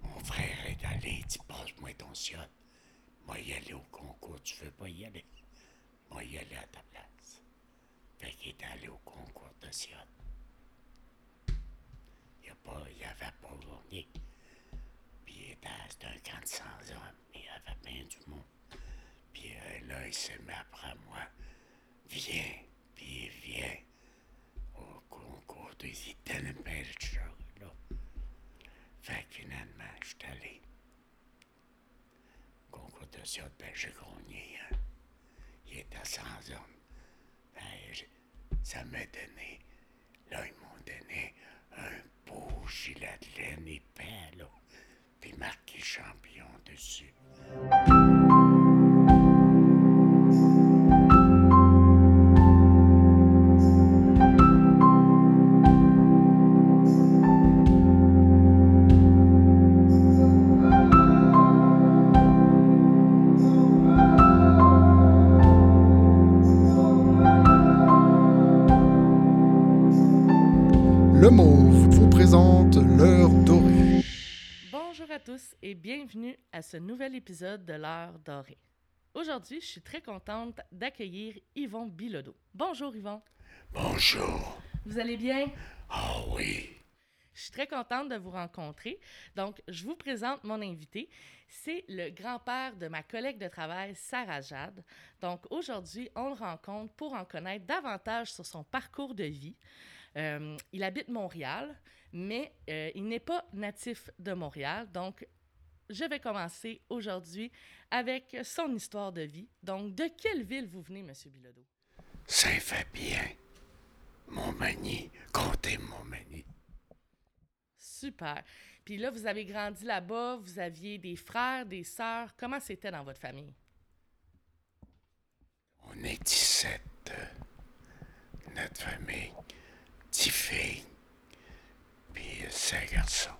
Mon frère est allé, il dit passe-moi ton siot. Moi y aller au concours, tu veux pas y aller? Moi y aller à ta place. Fait qu'il est allé au concours de siot. Il, il avait pas gagné. Puis c'était un camp de 100 hommes. Il y avait bien du monde. Puis euh, là, il s'est mis après moi. Viens, puis il vient au concours de chose, là. Fait que finalement, je suis allé. Concours de siot, ben j'ai gagné. hein. Il était sans hommes. Ben, ça m'a donné. Là, ils m'ont donné un beau gilet de laine épais, là. Puis marqué champion dessus. Bienvenue à ce nouvel épisode de l'heure dorée. Aujourd'hui, je suis très contente d'accueillir Yvon Bilodeau. Bonjour Yvon. Bonjour. Vous allez bien? Ah oui. Je suis très contente de vous rencontrer. Donc, je vous présente mon invité. C'est le grand-père de ma collègue de travail, Sarah Jade. Donc, aujourd'hui, on le rencontre pour en connaître davantage sur son parcours de vie. Euh, il habite Montréal, mais euh, il n'est pas natif de Montréal. Donc, je vais commencer aujourd'hui avec son histoire de vie. Donc, de quelle ville vous venez, Monsieur Bilodeau? Saint-Fabien. Montmagny. Comté Montmagny. Super. Puis là, vous avez grandi là-bas, vous aviez des frères, des sœurs. Comment c'était dans votre famille? On est 17. euh, notre famille. 10 filles. Puis 5 garçons.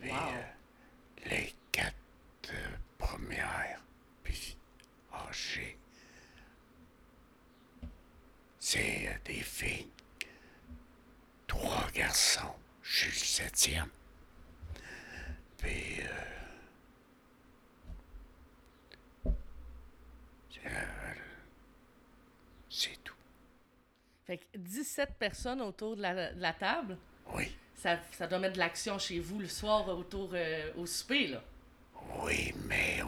Puis Wow. euh, les quatre euh, premières. Puis âgées. C'est euh, des filles. Trois garçons. Je suis le septième. Puis. euh, euh, c'est tout. Fait que 17 personnes autour de la, de la table. Oui. Ça, ça doit mettre de l'action chez vous le soir autour euh, au souper, là. Oui, mais.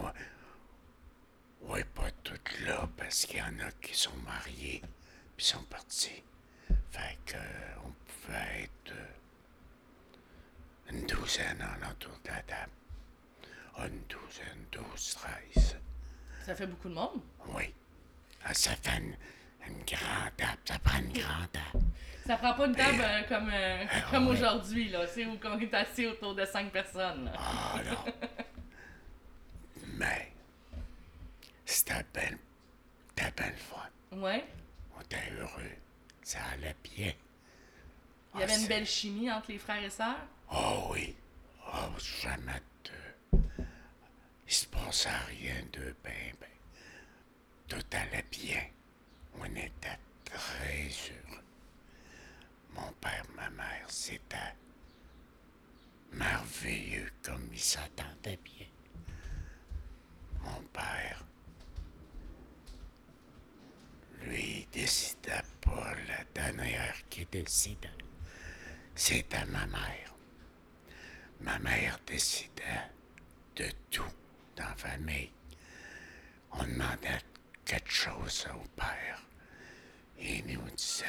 ouais, pas toutes là, parce qu'il y en a qui sont mariés, puis sont partis. Fait que, euh, on pouvait être euh, une douzaine en autour de la table. Une douzaine, douze, treize. Ça fait beaucoup de monde? Oui. Ah, ça fait une, une grande table, ça prend une grande table. Ça prend pas une table Mais, euh, comme, euh, ah, comme ouais. aujourd'hui, là. C'est où on est assis autour de 5 personnes. là. Ah non. Mais, c'était belle, c'était belle fun. Ouais. On était heureux. Ça allait bien. Il y avait Ah, une belle chimie entre les frères et sœurs? Oh oui. Oh, jamais de. Il se passait rien de ben, ben. Tout allait bien. On était très heureux. Mon père, ma mère, c'était merveilleux comme ils s'attendaient bien. Mon père, lui, il décidait pas la dernière qui décidait. C'était ma mère. Ma mère décidait de tout dans la famille. On demandait quelque chose au père. Il nous disait,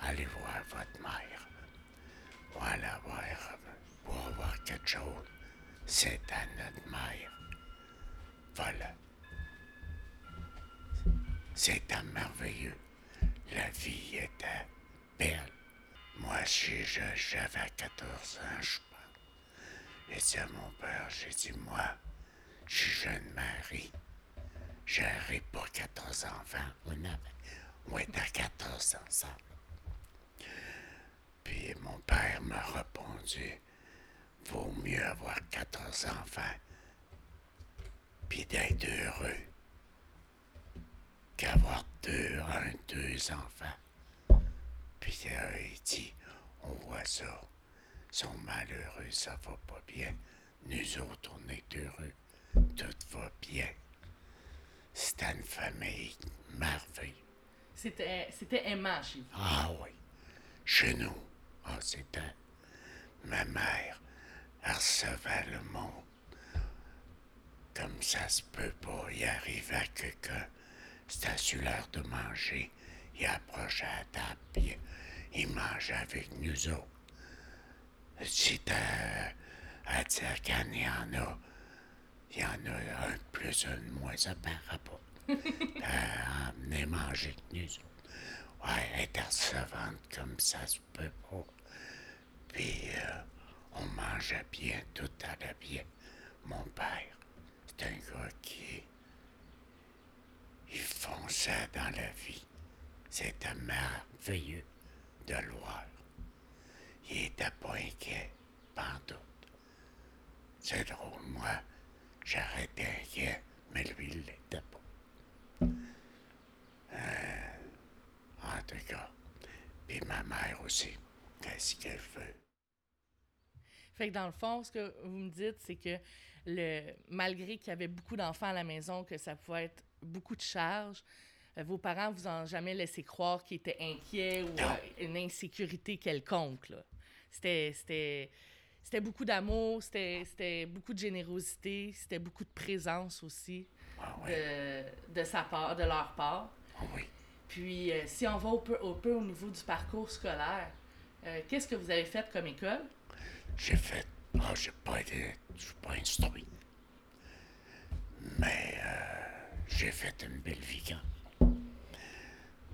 allez voir votre mère. Voilà, voir, pour avoir quelque chose. C'est à notre mère. Voilà. C'était merveilleux. La vie était belle. Moi, j'avais 14 ans, je pense. J'ai dit à mon père, j'ai dit, moi, je suis jeune mari. J'aurai pas 14 enfants. On, avait, on était à 14 ensemble. Puis mon père m'a répondu, vaut mieux avoir 14 enfants, puis d'être heureux, qu'avoir deux, un, deux enfants. Puis euh, il dit, on voit ça. sont malheureux, ça va pas bien. Nous autres, on est heureux. Tout va bien. C'était une famille merveilleuse. C'était, c'était aimant chez vous. Ah oui. Chez nous, ah, c'était. Ma mère, elle recevait le monde. Comme ça se peut pas. Il arrive à quelqu'un. C'était sur l'heure de manger. Il approchait à la table, puis il mangeait avec nous autres. C'était à dire qu'il y en a. Il y en a un de plus, un de moins, ça paraît pas. euh, manger avec nous autres. Ouais, être recevante comme ça se peut pas. Puis euh, on mangeait bien, tout allait bien. Mon père, c'est un gars qui. Il fonçait dans la vie. C'était merveilleux de le voir. Il était pas inquiet, pantoute. C'est drôle, moi, j'arrêtais inquiet, mais lui, il l'était pas. Euh, en tout cas, puis ma mère aussi, qu'est-ce qu'elle veut? Fait que dans le fond, ce que vous me dites, c'est que le, malgré qu'il y avait beaucoup d'enfants à la maison, que ça pouvait être beaucoup de charges, euh, vos parents vous ont jamais laissé croire qu'ils étaient inquiets ou Non. une insécurité quelconque. C'était, c'était, beaucoup d'amour, c'était, beaucoup de générosité, c'était beaucoup de présence aussi Ah de, de sa part, de leur part. ah oui. Puis, euh, si on va un peu, un peu au niveau du parcours scolaire, euh, qu'est-ce que vous avez fait comme école? J'ai fait. Ah, j'ai pas été. Je suis pas instruit. Mais euh, j'ai fait une belle vie quand.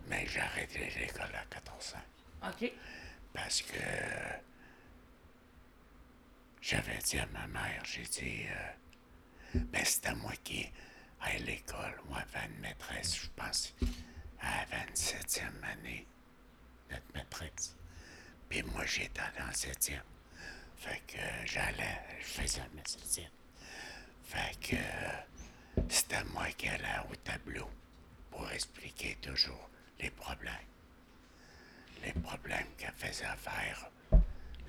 Mais j'ai arrêté l'école à 14 ans. OK. Parce que j'avais dit à ma mère, j'ai dit, euh, ben c'était moi qui, à l'école, moi, avait une maîtresse, je pense, à la 27e année, notre maîtresse. Puis moi, j'étais dans le 7e. Fait que j'allais, je faisais ma 7e. Fait que euh, c'était moi qui allais au tableau pour expliquer toujours les problèmes les problèmes qu'elle faisait faire.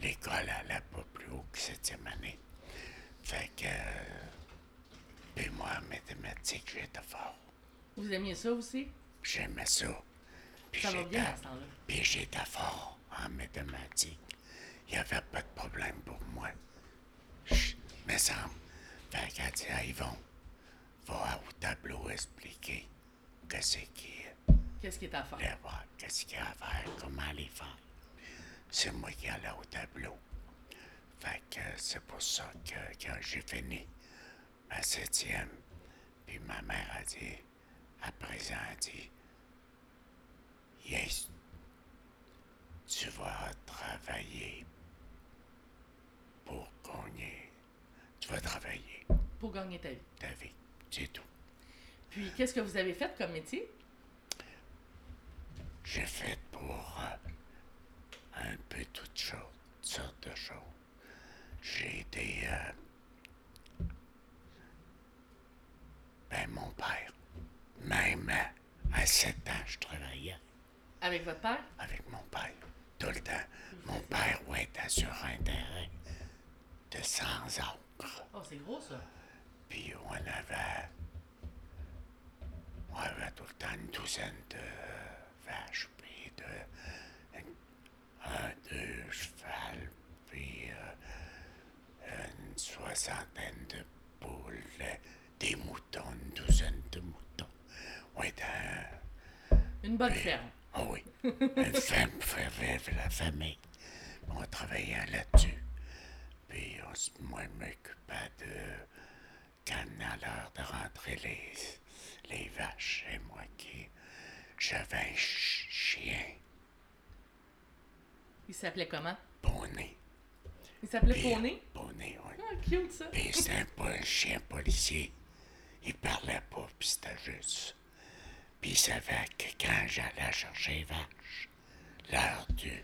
L'école allait pas plus haut que septième année. Fait que. euh, Puis moi, en mathématiques, j'étais fort. Vous aimiez ça aussi? J'aimais ça. Puis Ça va j'étais- bien à ce temps-là. Puis j'étais fort en mathématiques. Il n'y avait pas de problème pour moi. Je me semble. Fait qu'elle dit, ah, Yvon, va au tableau expliquer que c'est qui Qu'est-ce qui est à faire? voir qu'est-ce qu'il y a à faire, comment les faire. C'est moi qui allais au tableau. Fait que c'est pour ça que quand j'ai fini ma septième, puis ma mère a dit, à présent, elle dit, Yes, tu vas travailler pour gagner. Tu vas travailler Pour gagner ta vie. ta vie, c'est tout. Puis, qu'est-ce que vous avez fait comme métier? J'ai fait pour euh, un peu toutes choses, toutes sortes de choses. J'ai été. euh, ben, mon père, même à, à 7 ans, je travaillais Avec votre père? avec mon père. Tout le temps. Mon père ouais, était sur un terrain de 100 acres. Oh, c'est gros, ça. Puis on avait. On avait tout le temps une douzaine de vaches, puis de. Un- un, deux cheval, puis euh, une soixantaine de poules, euh, des moutons, une douzaine de moutons. On était un. Une bonne ferme. Ah oui, une femme pour faire vivre la famille. On travaillait là-dessus. Puis on, moi, je m'occupais de quand à l'heure de rentrer les, les vaches. Et moi qui. J'avais un ch- chien, Il s'appelait comment? poney. Il s'appelait Poney? Poney, oui. Ah, cute, ça. Puis c'était un, chien policier. Il parlait pas, puis c'était juste. Puis il savait que quand j'allais chercher les vaches, l'heure du.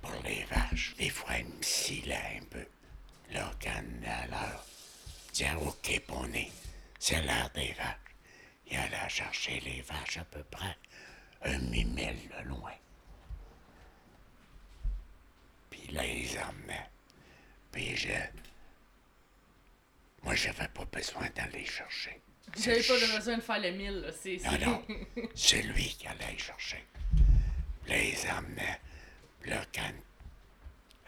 pour les vaches, des fois il me scillait un peu. Là, quand à l'heure, il disait OK, poney, c'est l'heure des vaches. Il allait chercher les vaches à peu près un mi-mille de loin. Là, ils emmenaient Puis je. Moi, j'avais pas besoin d'aller chercher. N'avez pas besoin de faire le mille, là. C'est, Non, c'est- non. C'est lui qui allait chercher. Là, il les emmenait. Là, quand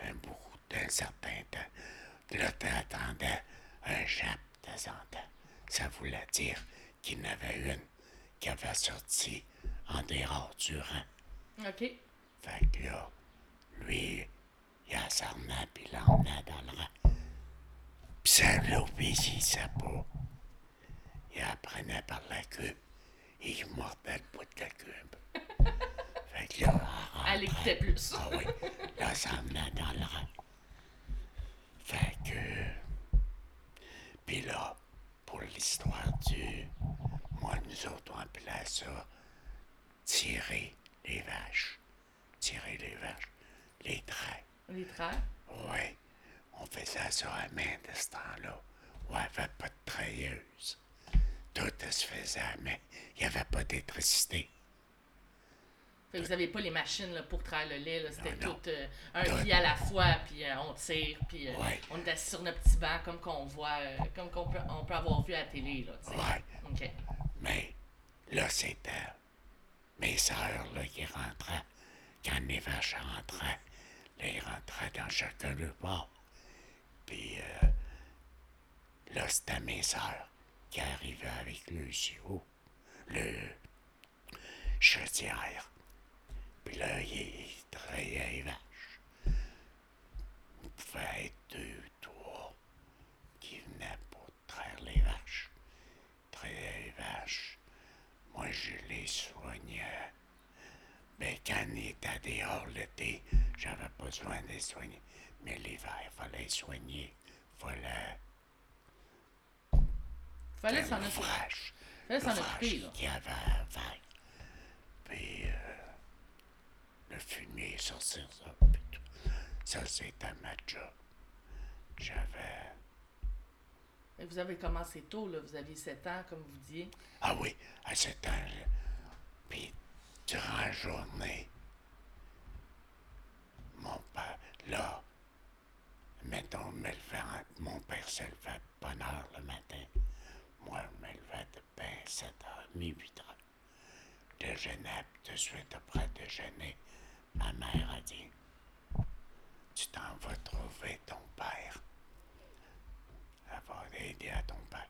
un bout d'un certain temps, là, t'attendais un jappe de temps en temps. Ça voulait dire qu'il y en avait une qui avait sorti en dehors du rang. OK. Fait que là, lui, il a s'emmenait puis il l'emmenait dans le rang. Pis ça l'obéissait pas. Il apprenait par la cube. Et il mordait le bout de la cube. fait que là, elle Elle écoutait plus. Ah oui, là, ça emmenait dans le rang. Fait que... Puis là, pour l'histoire du... Moi, nous autres, on appelait ça tirer les vaches. Tirer les vaches. Les traits. Les traits? Oui, on faisait ça à main de ce temps-là. On avait pas de treilleuse. Tout se faisait à main. Il n'y avait pas d'électricité. Fait que vous n'avez pas les machines là, pour traire le lait. là. C'était Non, non. tout euh, un Tout. pied à la fois, puis euh, on tire, puis euh, Ouais. on est assis sur notre petit banc comme qu'on voit, comme qu'on peut, on peut avoir vu à la télé. Là. Ouais. Mais là, c'était mes sœurs là, qui rentraient. Quand les vaches rentraient, là, ils rentraient dans chacun le bord. Puis euh, là, c'était mes sœurs qui arrivaient avec le JO, le chaudière. Puis là, ils traillaient les vaches. Il pouvait être deux, trois qui venaient pour traire les vaches. Traire les vaches. Moi, je les soignais. Mais quand ils étaient dehors l'été, j'avais besoin de soigner. Mais l'hiver, il fallait les soigner. fallait Fallait un s'en occuper. Fallait s'en occuper, là. qu'il y avait à faire. Puis euh, le fumier, sortir ça. puis tout. Ça, c'était ma job. J'avais... Et vous avez commencé tôt, là. Vous aviez 7 ans, comme vous disiez. Ah oui, à ce temps-là. Puis, durant la journée, mon père, là, mettons, me levait en- mon père se levait de bonne heure le matin. Moi, je me levais de ben 7h30, 8h. Déjeunais, puis de suite après déjeuner, ma mère a dit Tu t'en vas trouver ton père. Elle va aider à ton père.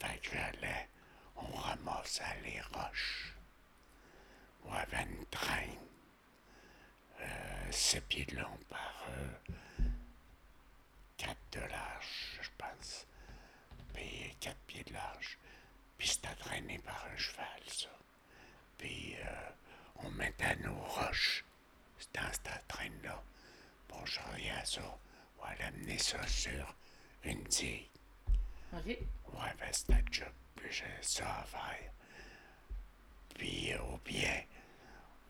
Fait que j'allais, on ramassait les roches. On avait une traîne. Euh, 7 pieds de long par euh, 4 de large, je pense. Puis 4 pieds de large. Puis c'était traîné par un cheval, ça. Puis euh, on mettait nos roches dans cette traîne-là. Bon, je regarde ça. On allait amener ça sur une digue. OK. Ouais, ben c'était le job, puis j'ai ça à faire. Puis euh, au bien,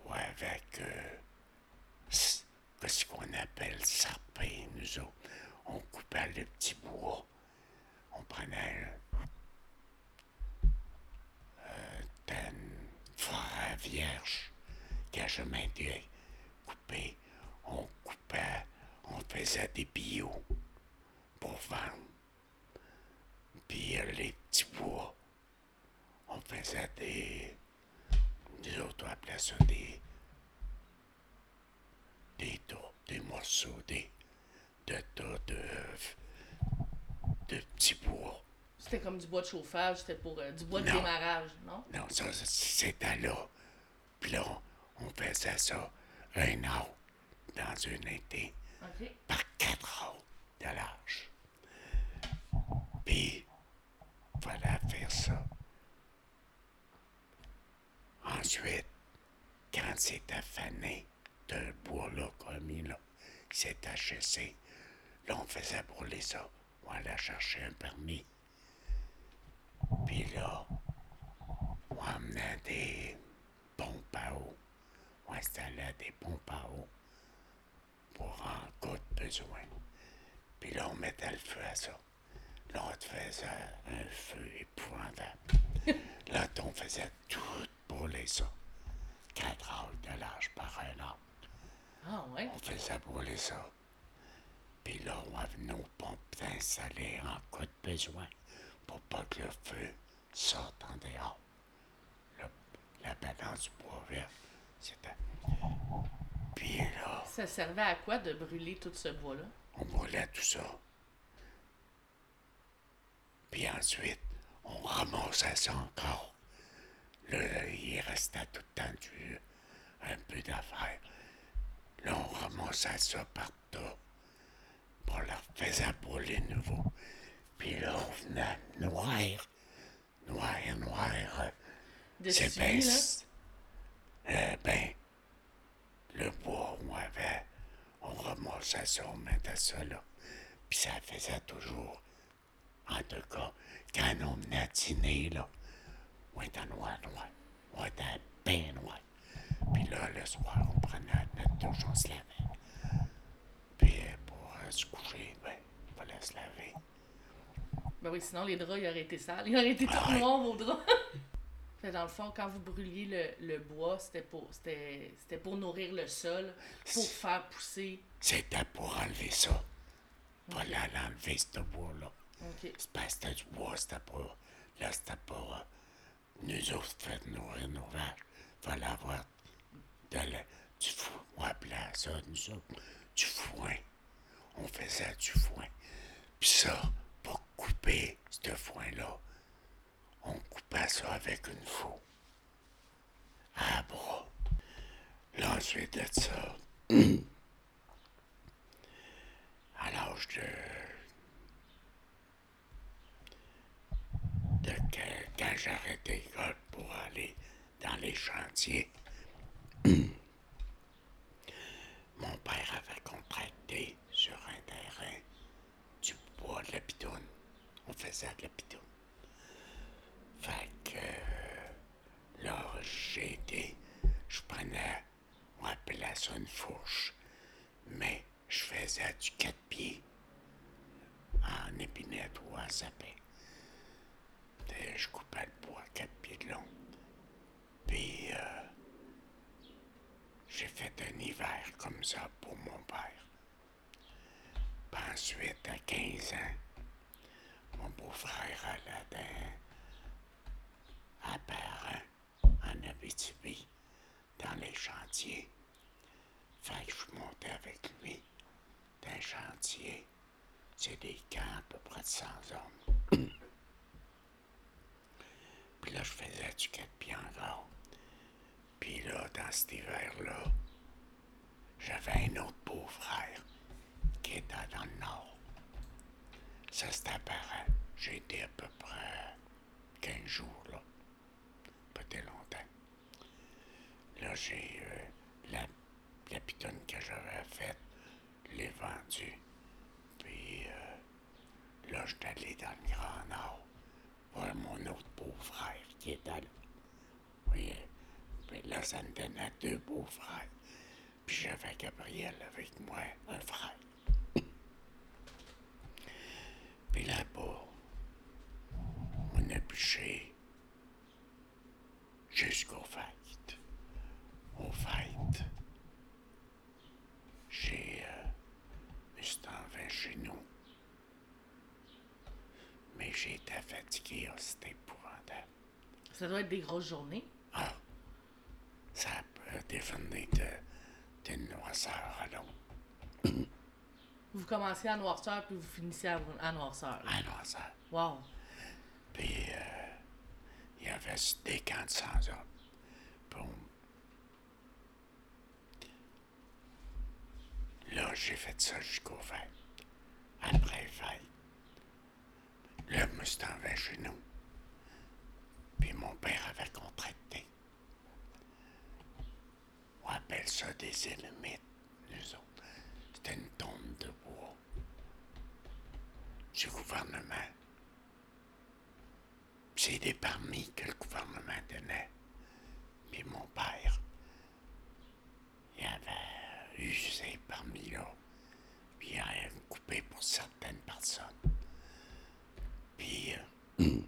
ouais, avec euh, appelle sarper, nous autres. On coupait le petit bois. On prenait euh, euh, une forêt vierge qui a jamais été coupée. On coupait, on faisait des bio pour vendre. Puis euh, les petits bois, on faisait des. Nous autres, on appelait ça des. Des tas, des morceaux, des. de tas de. de petits bois. C'était comme du bois de chauffage, c'était pour euh, du bois de Non. démarrage, non? Non, ça, c'était là. Puis là, on faisait ça un an dans un été par quatre heures de large. Puis, voilà faire ça. Ensuite, quand c'était fané de bois-là comme il là, c'était chassé, là, on faisait brûler ça. On allait chercher un permis. Puis là, on amenait des pompes à eau. On installait des pompes à eau pour en cas de besoin. Puis là, on mettait le feu à ça. Là, on te faisait un feu épouvantable. là, on faisait tout brûler ça. Quatre heures de large par un an. Ah, ouais. On faisait brûler ça. Puis là, on avait nos pompes installées en cas de besoin pour pas que le feu sorte en dehors. Le- la balance du bois vert, c'était. Puis là, Ça servait à quoi de brûler tout ce bois-là? on brûlait tout ça. Puis ensuite, on ramassait ça encore. Là, il restait tout le temps du, un peu d'affaires. Là, on ramassait ça partout. On leur faisait brûler nouveau. Puis là, on venait noir. Noir, noir. c'est bien. Euh, ben, le bois, on avait, on ramassait ça, on mettait ça là. Puis ça faisait toujours, en tout cas, quand on venait dîner, là, on était noir, noir. On était bien noir. Puis là, le soir, on prenait notre douche, on se lavait. Puis euh, pour euh, se coucher, ben, il fallait se laver. Ben oui, sinon les draps, ils auraient été sales. Ils auraient été tout Ah ouais. noirs, vos draps. Fait, dans le fond, quand vous brûliez le, le bois, c'était pour, c'était, c'était pour nourrir le sol, pour faire pousser. C'était pour enlever ça. Pour aller enlever ce bois-là. OK. C'est pas c'était du bois, c'était pas. Là, c'était pas. euh, nous autres, fait nourrir nos vaches. Fallait avoir de la- du foin. On appelait ça, du foin. On faisait du foin. Puis ça, pour couper ce foin-là, on coupait ça avec une faux. À bras. Là, ensuite de ça, à l'âge de de quand j'arrêtais l'école pour aller dans les chantiers, mon père avait contracté sur un terrain du bois de la pitoune. On faisait de la pitoune. Fait que là, j'ai été, je prenais, on appelait ça une fourche, mais je faisais du quatre pieds en épinette ou en sapin. Et je coupais le bois quatre pieds de long. Puis, euh, j'ai fait un hiver comme ça pour mon père. Puis ensuite, à 15 ans, mon beau-frère allait dans, à Parent, en Abitibi, dans les chantiers. Fait que je montais avec lui dans un chantier. C'est des camps à peu près de 100 hommes. Puis là, je faisais du quatre pieds encore. Puis là, dans cet hiver-là, j'avais un autre beau-frère qui était dans le nord. Ça, c'était apparent. J'ai été à peu près 15 jours là. Très longtemps. Là, j'ai euh, la, la pitonne que j'avais faite, l'ai vendue. Puis euh, là, je suis allé dans le Grand Nord voir mon autre beau-frère qui était là. Là, ça me donnait deux beaux-frères. Puis j'avais Gabriel avec moi, un frère. Puis là-bas, on a bûché jusqu'aux fêtes. Aux fêtes, j'ai euh, enlevé chez nous. Mais été fatigué, oh, c'était épouvantable. Ça doit être des grosses journées. Ah, ça peut définir de, de noirceur à l'autre. Vous commencez à noirceur, puis vous finissez à, à noirceur. À noirceur. Wow. Puis, euh, il y avait des camps de 100 hommes. Là, j'ai fait ça jusqu'au fêtes. Après les fêtes, là, je me suis enlevé chez nous. Puis mon père avait contracté. On appelle ça des élémites, nous autres. C'était une tombe de bois du gouvernement. C'est des permis que le gouvernement donnait. Puis mon père, il avait eu ces permis-là. Puis il avait coupé pour certaines personnes. Puis, euh,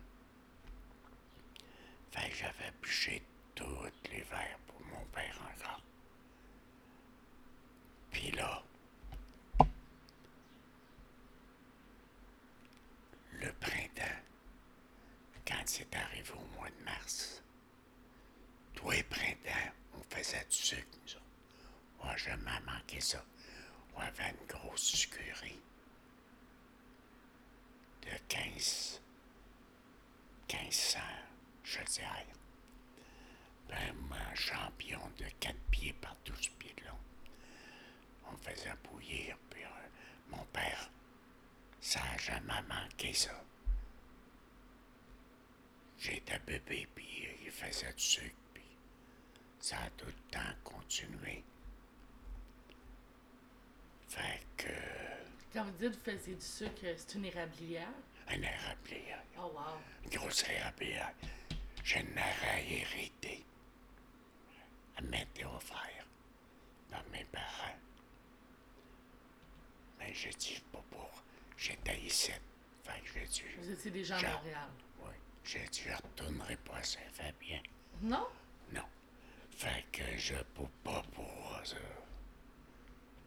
j'avais bûché tout l'hiver pour mon père encore. Puis là, c'est arrivé au mois de mars. Toi et printemps, on faisait du sucre, nous autres. Moi, je m'en manqué ça. On avait une grosse sucrerie de 15, 1500, je dirais. Ben, un champion de 4 pieds par 12 pieds de long. On faisait bouillir, puis euh, mon père, ça n'a jamais manqué ça. J'étais bébé, puis il faisait du sucre, puis ça a tout le temps continué. Fait que. Quand vous dites que vous faisiez du sucre, c'est une érablière? Un érablière. Oh, wow. Une grosse érablière. Je n'aurais hérité. Elle m'était offert dans mes parents. Mais j'ai dit pas pour. J'étais ici. Fait que j'ai dit. Vous étiez déjà à. Montréal. Oui. J'ai dit, je retournerai pas à Saint-Fabien. Non? Non. Fait que je peux pas pour ça.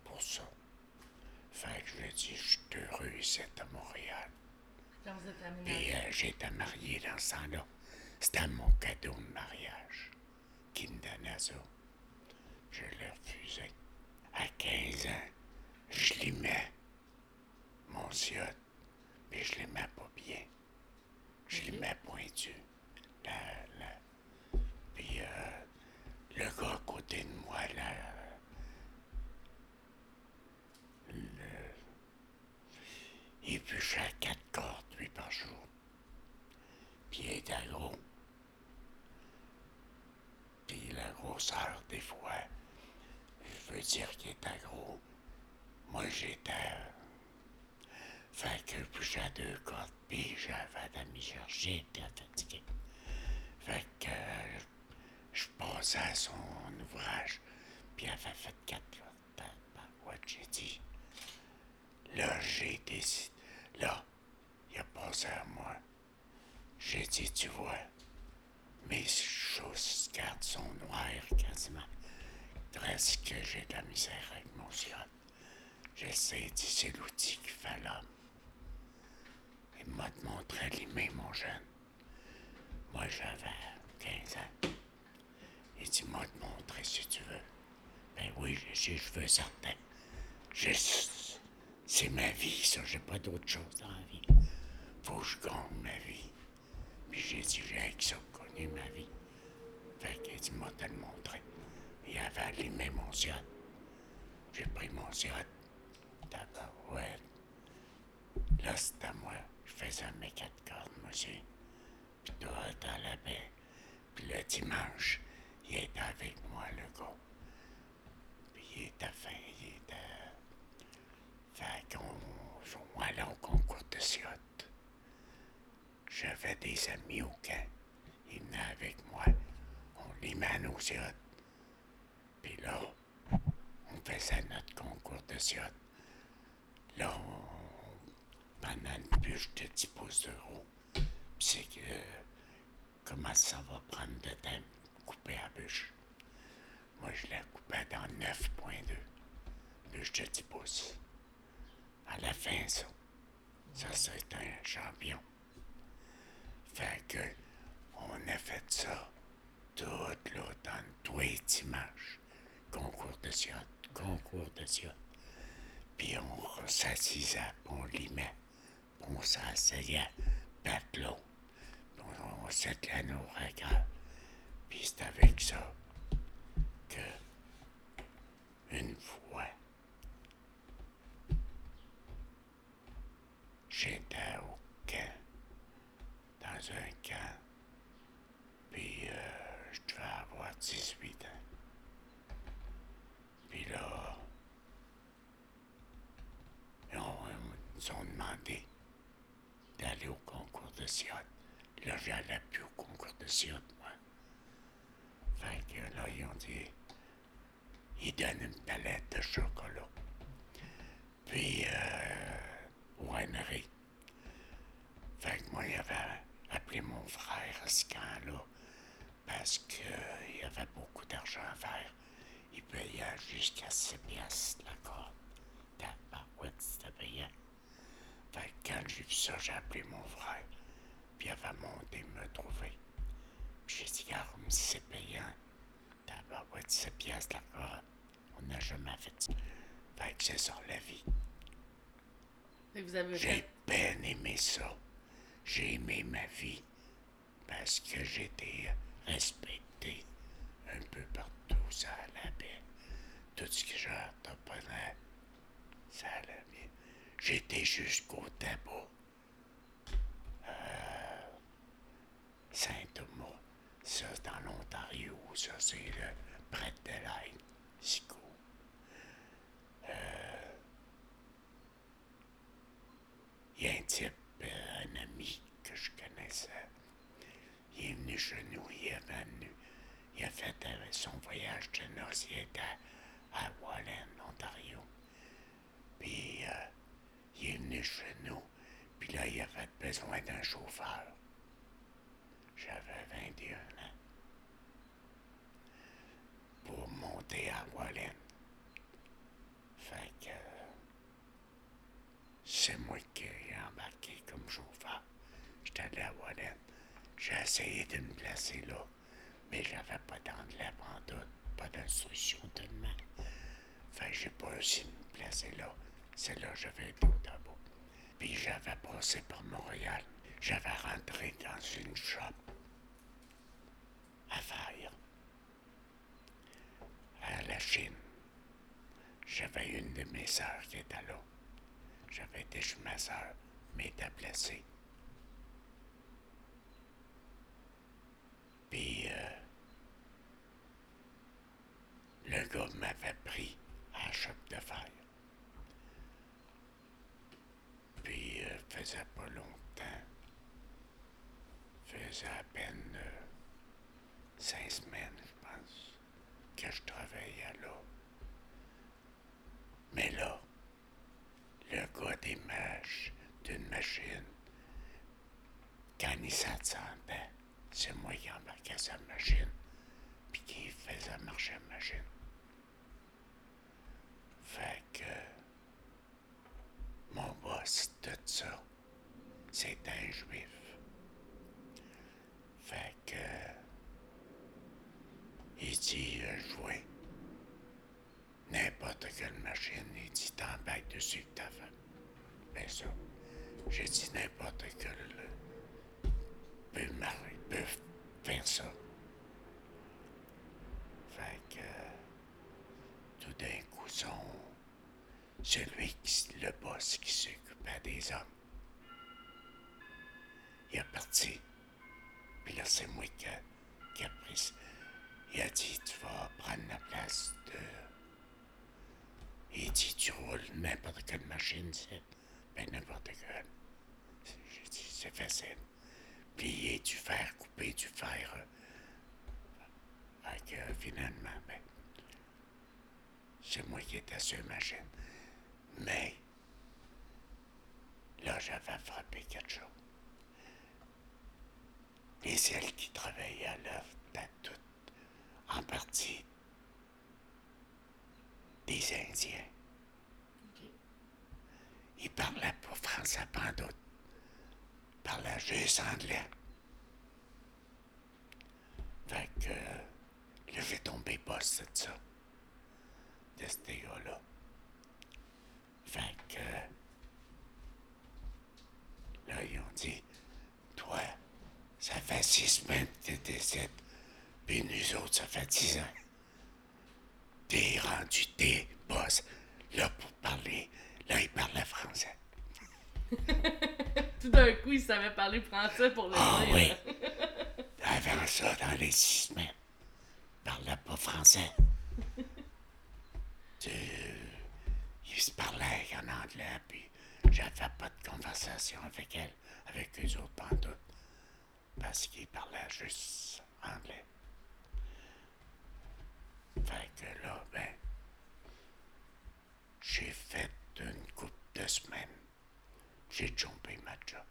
Pour ça. Fait que je lui ai dit, je suis heureux ici à Montréal. Quand vous êtes Puis euh, j'étais marié dans ce temps-là. C'était mon cadeau de mariage qui me donnait ça. Je l'ai refusé. À 15 ans, je l'aimais, mon ziote, mais je l'aimais pas bien. Je l'aimais pointu. La, la... Puis euh, le gars à côté de moi, là, le... il bûchait à quatre cordes, lui, par jour. Puis il était gros. Puis la grosseur, des fois, je veux dire qu'il était gros. Moi, j'étais... Fait que deux cordes, puis j'avais de la misère. J'étais fatigué. Fait que euh, je passais à son ouvrage, puis il avait fait quatre. Par, ouais, j'ai dit... Là, j'ai décidé... Là, il a passé à moi. J'ai dit, tu vois, mes choses cartes sont noires quasiment. Presque que j'ai de la misère avec mon ziote. J'essaie dit, c'est l'outil qui fait l'homme. Il m'a montré limer mon jeune. Moi, j'avais 15 ans. Il dit, m'a te montrer si tu veux. Ben oui, j'ai cheveux certains. J'ai- C'est ma vie, ça. J'ai pas d'autre chose dans la vie. Faut que je gagne ma vie. Puis j'ai dit, j'ai avec ça connu ma vie. Fait qu'il dit, m'a te le montrer. Il avait allumé mon ziote. J'ai pris mon ziote. D'abord, ouais. Là, c'était moi. Faisais mes quatre cordes, moi aussi. Puis toi, dans la baie. Puis le dimanche, il était avec moi, le gars. Puis il était fin, il était... Fait qu'on on allait au concours de siotte. J'avais des amis au camp. Ils venaient avec moi. On les à nos siottes. Puis là, on faisait notre concours de siotte. Là, on, pendant une bûche de 10 pouces de. Puis c'est que... Comment ça va prendre de temps couper la bûche? Moi, je la coupais dans 9.2. Bûche de 10 pouces. À la fin, ça. Ça, c'est un champion. Fait que, on a fait ça toute l'automne, tous les dimanches. Concours de siotte, concours de siotte. Puis on s'assisait, on limait. Puis on s'asseyait, battre l'eau. On, on s'éclait nos regards. Puis c'est avec ça que, une fois, j'étais au camp, dans un camp, puis euh, je devais avoir 18 ans. Puis là, on, ils nous ont demandé d'aller au concours de siotte. Là, j'allais plus au concours de siotte, moi. Fait que là, ils ont dit, ils donnent une palette de chocolat. Puis, euh, winery. Fait que moi, il avait appelé mon frère à ce camp-là parce qu'il y avait beaucoup d'argent à faire. Il payait jusqu'à 6 piastres la corde. Tabarouette, c'était payant. Fait que quand j'ai vu ça, j'ai appelé mon frère. Va monter me trouver. Puis j'ai dit, regarde, si c'est payant, t'as ouais, 17 piastres d'accord. On n'a jamais fait ça. Fait que c'est ça la vie. J'ai bien aimé ça. J'ai aimé ma vie parce que j'étais respecté un peu partout. Ça allait bien. Tout ce que j'entreprenais, ça allait bien. J'étais jusqu'au tabou. Euh, Saint-Thomas, ça c'est dans l'Ontario, ça c'est le près de l'Aide, Sico. Il y a un type, euh, un ami que je connaissais. Il est venu chez nous, il est venu. Il a fait euh, son voyage de noces, il était à, à Wallen, Ontario. Puis euh, il est venu chez nous, puis là, il avait besoin d'un chauffeur. J'avais 21 ans. Pour monter à Wallen. Fait que c'est moi qui ai embarqué comme chauffeur. J'étais allé à Wallen. J'ai essayé de me placer là, mais j'avais pas d'anglais en tout, pas d'instruction tellement. Fait que j'ai pas réussi à me placer là. C'est là que j'avais été au tabou. Puis j'avais passé par Montréal. J'avais rentré dans une shop à à la Chine. J'avais une de mes sœurs qui était là. J'avais été chez ma sœur, mais était. Puis, euh, le gars m'avait pris à la shop de fer. Puis, euh, faisait pas longtemps, faisait à peine euh, cinq semaines, je pense, que je travaillais là. Mais là, le gars des mèches d'une machine, quand il s'attendait, c'est moi qui embarquais sa machine, puis qui faisait marcher la machine. Fait que mon boss, tout ça, c'était un juif. Fait que il dit euh, jouer n'importe quelle machine, il dit t'embarques dessus que t'as fait. Ben ça, j'ai dit n'importe quel euh, peut, mar- peut faire ça. Fait que tout d'un coup, son, celui qui, le boss qui il est parti. Puis là, c'est moi qui a, qui pris. Il a dit, tu vas prendre la place de... Il dit, tu roules n'importe quelle machine, c'est... Ben, n'importe quelle. J'ai dit, c'est facile. Plier du fer, couper du fer. euh. Fait que, finalement, ben... C'est moi qui étais sur machine. Mais... Là, j'avais chose. Les celles qui travaillaient à l'œuvre étaient toutes en partie des Indiens. Ils parlaient pas français. Ils parlaient juste anglais. Fait que là, j'ai tombé boss de ça. De ce gars-là. Fait que là, ils ont dit, toi, ça fait six semaines que t'es ici. Puis nous autres, ça fait dix ans. T'es rendu t'es boss. Là, pour parler, là, il parlait français. Tout d'un coup, il savait parler français pour le Ah dire. oui. Avant ça, dans les six semaines, il parlait pas français. Tu- il se parlait en anglais, puis j'avais pas de conversation avec elle, avec eux autres pantoute, parce qu'ils parlaient juste anglais. Fait que là, ben, j'ai fait une coupe de semaines. J'ai jumpé ma job,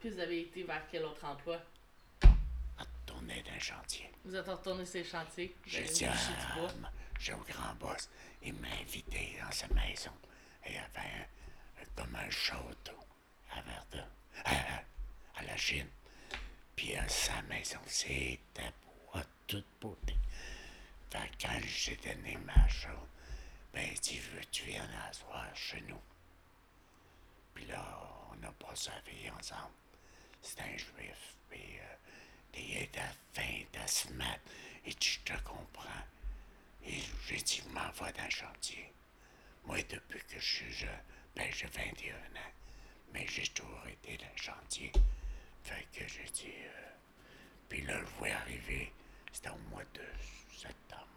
Puis vous avez été vers quel autre emploi? à tourner d'un chantier. Vous êtes retourné sur les chantiers? J'ai Ben, dit à j'ai au grand boss, il m'a invité dans sa maison. Et il y avait un, comme un château à Verdun, à, à la machine. Puis euh, sa maison, c'était beau, à toute beauté. Fait quand j'ai donné ma chambre, ben il dit, veux-tu viens asseoir chez nous? Puis là, on a passé la vie ensemble. C'est un juif, puis euh, il faim, à se mettre. Et tu te comprends. Et j'ai dit, m'en va dans le chantier. Moi, depuis que je suis jeune, ben j'ai 21 ans, mais j'ai toujours été dans le chantier. Fait que j'ai dit, euh, puis là, je vois arriver, c'était au mois de septembre.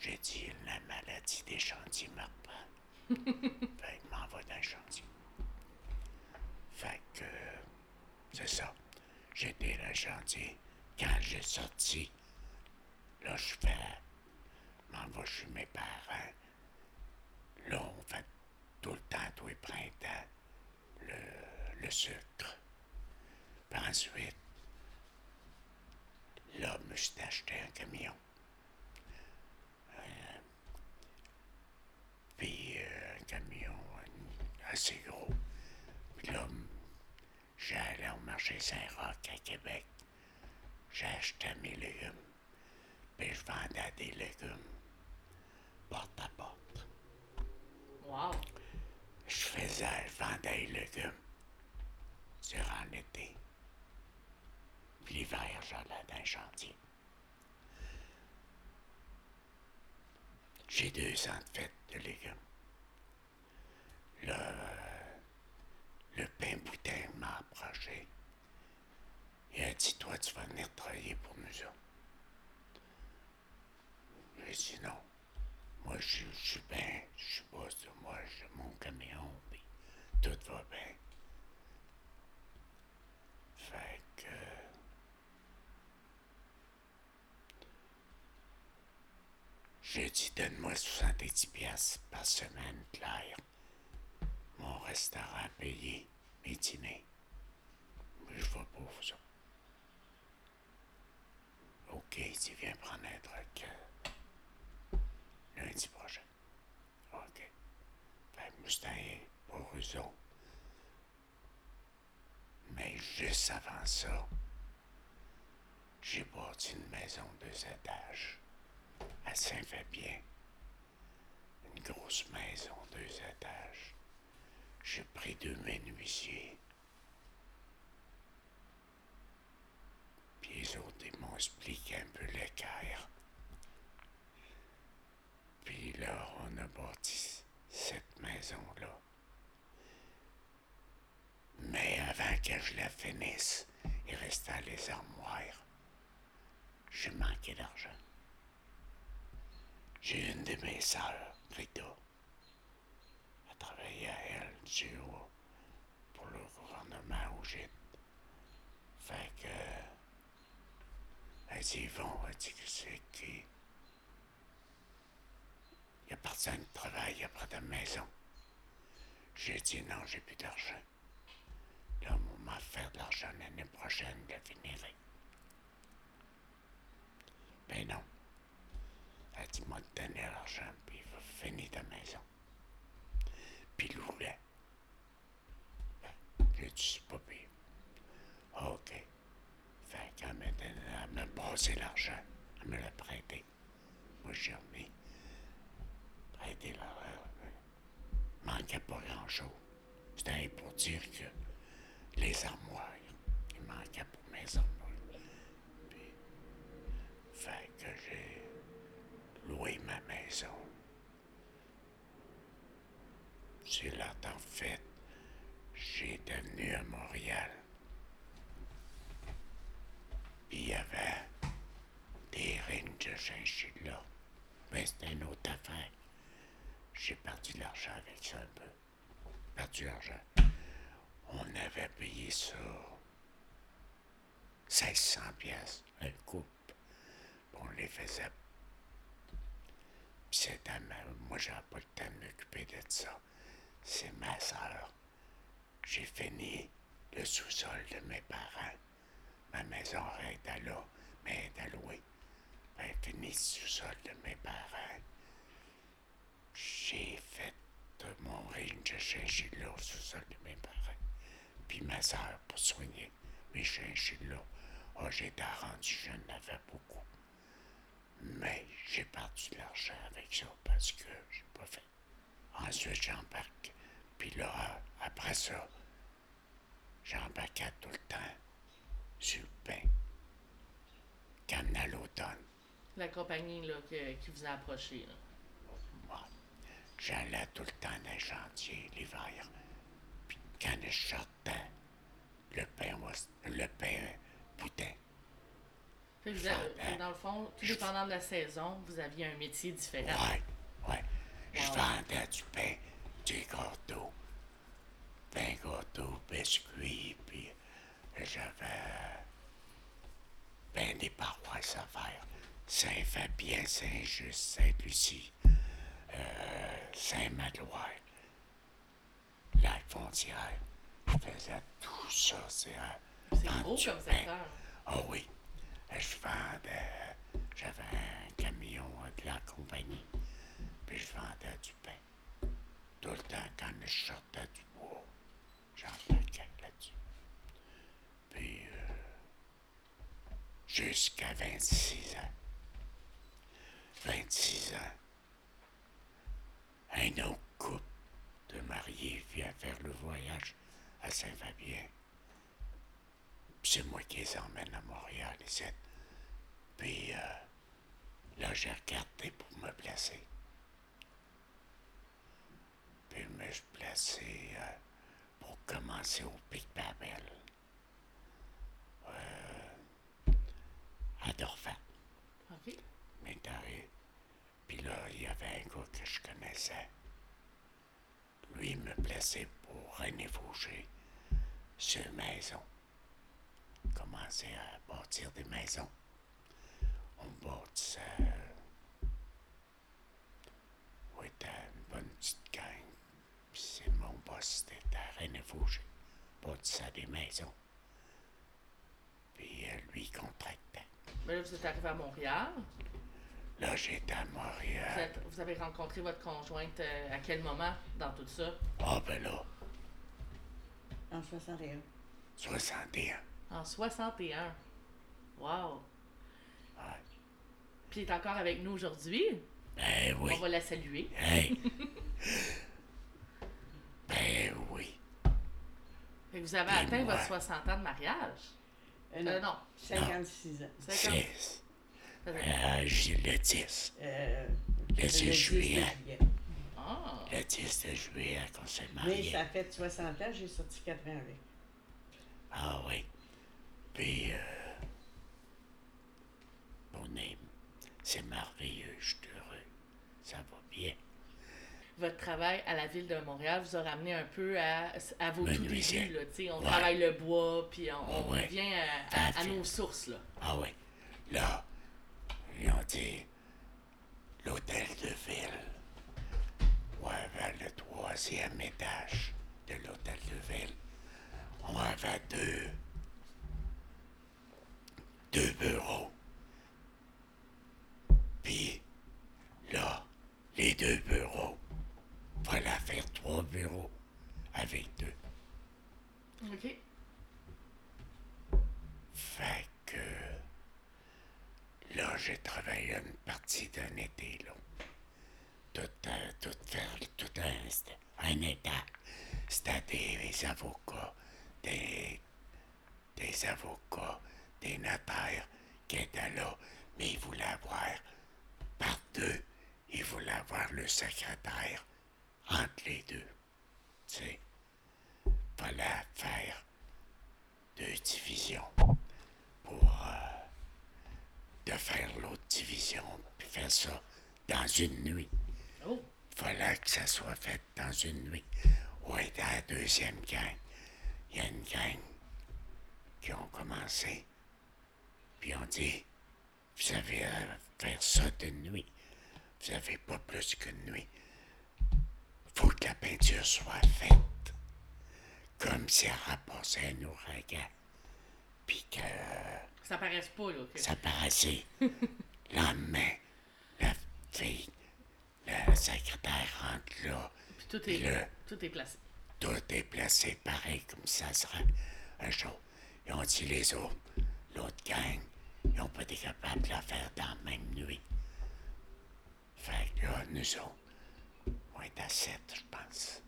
J'ai dit, la maladie des chantiers me reprend. fait que m'en va dans le chantier. Fait que, c'est ça. J'étais dans le chantier. Quand j'ai sorti, là, je fais, m'en va chez mes parents. Là, on fait tout le temps, tous les printemps, le, le sucre. Puis ensuite, là, je me suis acheté un camion. Euh, puis euh, un camion euh, assez gros. Puis là, j'allais au marché Saint-Roch à Québec. J'achetais mes légumes. Puis je vendais des légumes porte à porte. Wow! Je faisais, je vendais les légumes durant l'été. Puis l'hiver, j'allais dans le chantier. J'ai deux ans de fête légumes. Le, le pain boutin m'a approché. Il a dit, toi, tu vas venir travailler pour nous autres. J'ai dit non. Moi, je, suis bien, je suis sur moi, j'ai mon camion, puis tout va bien. Fait que. J'ai dit, donne-moi 70 piastres par semaine, Claire. Mon restaurant payé, mes dîners. Mais je vais vous autres. Ok, tu viens prendre un truc. euh, lundi prochain. OK. Fait Mustang pour eux. Mais juste avant ça, j'ai bâti une maison de deux étages à Saint-Fabien. Une grosse maison, deux étages. J'ai pris deux menuisiers. Puis les autres, ils m'ont expliqué un peu l'équerre. Puis là, on a cette maison-là. Mais avant que je la finisse, il restait les armoires. J'ai manqué d'argent. J'ai une de mes sœurs, Rita. Elle travaillait à elle, pour le gouvernement au gîte. Fait que. Elle dit, Yvon, elle dit que c'est qui? Il y a personne qui travaille après de maison. J'ai dit non, j'ai plus d'argent. Là, on m'a fait de l'argent l'année prochaine, je la finirai. Ben non. Elle dit, m'a donné l'argent, puis il va finir ta maison. Puis il roulait. Ben, j'ai dit, c'est pas pire. OK. Fait qu'elle m'a passé l'argent. Elle me l'a prêté. Moi, j'ai remis. Prêté l'argent. Manquait pas grand-chose. C'était pour dire que les armoires, il manquait pour mes armoires. Puis, fait que j'ai loué ma maison. C'est là, en fait, j'ai venu à Montréal. Puis il y avait des rings de chinchilla. là. Mais c'était une autre affaire. J'ai perdu de avec ça un peu. Perdu. On avait payé ça 1600 pièces un couple. On les faisait. C'était. Moi, j'avais pas le temps de m'occuper de ça. C'est ma soeur. J'ai fini le sous-sol de mes parents. Ma maison était là, mais elle était louée. J'ai fini le sous-sol de mes parents. J'ai fait mon ring de chinchilla au sous-sol de mes parents. puis ma soeur pour soigner mes chinchillas. Oh, j'étais rendu, je n'avais beaucoup. Mais j'ai perdu de l'argent avec ça parce que j'ai pas fait. Ensuite, j'embarque. Puis là, après ça, j'embarquais tout le temps sur le pain. Comme à l'automne. La compagnie là, que- qui vous a approché. là. J'allais tout le temps dans les chantiers l'hiver. Puis quand je sortais, le pain le pain boutin. Fait que vous avez- dans le fond, tout dépendant de la saison, vous aviez un métier différent. Ouais, ouais. Je vendais du pain, des gâteaux. Pain, gâteaux, biscuits, puis j'avais ben des paroisses à faire. Saint-Fabien, Saint-Just, Sainte-Lucie, Saint-Magloire, la frontière. Je faisais tout ça, c'est gros comme secteur. Ah oui. Je vendais. J'avais un camion de la compagnie. Puis je vendais du pain. Tout le temps, quand je sortais du bois, j'embarquais là-dessus. Puis. euh, Jusqu'à 26 ans. 26 ans. Un autre couple de mariés vient faire le voyage à Saint-Fabien. C'est moi qui les emmène à Montréal, ici. Puis euh, là, j'ai regardé pour me placer. Puis je me suis placé euh, pour commencer au Pic Babel. Euh, à Dorval, OK. Métaré. Puis là, il y avait un gars que je connaissais. Lui me plaçait pour René Fauché sur maison. Commencer à bâtir des maisons. On bâtissait. Oui, t'as une bonne petite gang. Puis c'est mon boss, c'était René Fauché. Bâtissait des maisons. Puis euh, lui, il contractait. Mais là, vous êtes arrivé à Montréal? Là, j'étais à Vous, Montréal. êtes- vous avez rencontré votre conjointe euh, à quel moment dans tout ça? Ah, ben là, En 61. 61. En 61. Wow. Ouais. Puis elle est encore avec nous aujourd'hui? Ben oui. On va la saluer. Hey. ben oui. Fait que vous avez Et atteint moi. votre 60 ans de mariage? Euh, non, Euh, non. 56 ans. 50. 6. Ça fait- Euh, j'ai le 10. Euh, Le 10 10 juillet. Ah. Le 10 de juillet, qu'on s'est Mais marié. ça fait 60 ans, j'ai sorti 4 ans avec. Ah oui. Puis, euh, mon aime, c'est merveilleux, je suis heureux. Ça va bien. Votre travail à la ville de Montréal vous a ramené un peu à, à vos tout débuts. Là, on Ouais. travaille le bois, puis on, on Ouais. revient à, à- nos sources. Là. Ah oui. Là, ils ont dit l'hôtel de ville. Ouais, vers le troisième étage de l'hôtel de ville. On avait deux. Deux bureaux. Puis, là, les deux bureaux. Voilà faire trois bureaux avec deux. OK. Fait que là, j'ai travaillé une partie d'un été, là. Tout, euh, tout faire, tout un, un état. C'était des avocats, des, des avocats, des notaires qui étaient là, mais ils voulaient avoir, par deux, ils voulaient avoir le secrétaire entre les deux. Tu sais, fallait faire deux divisions pour euh, de faire l'autre division, puis faire ça dans une nuit. Oh. Fallait que ça soit fait dans une nuit. Ouais, dans la deuxième gang, il y a une gang qui ont commencé, puis ont dit, vous avez à faire ça de nuit. Vous avez pas plus qu'une nuit. Faut que la peinture soit faite. Comme si elle rapportait un ouragan. Puis que Ça paraisse pas, là. ça paraissait. Le lendemain, la fille, la secrétaire rentre là. Puis tout est, là, tout est placé. tout est placé pareil comme ça sera un jour. Ils ont dit les autres, l'autre gang, ils n'ont pas été capables de la faire dans la même nuit. Fait que là, nous autres, on est à 7, je pense.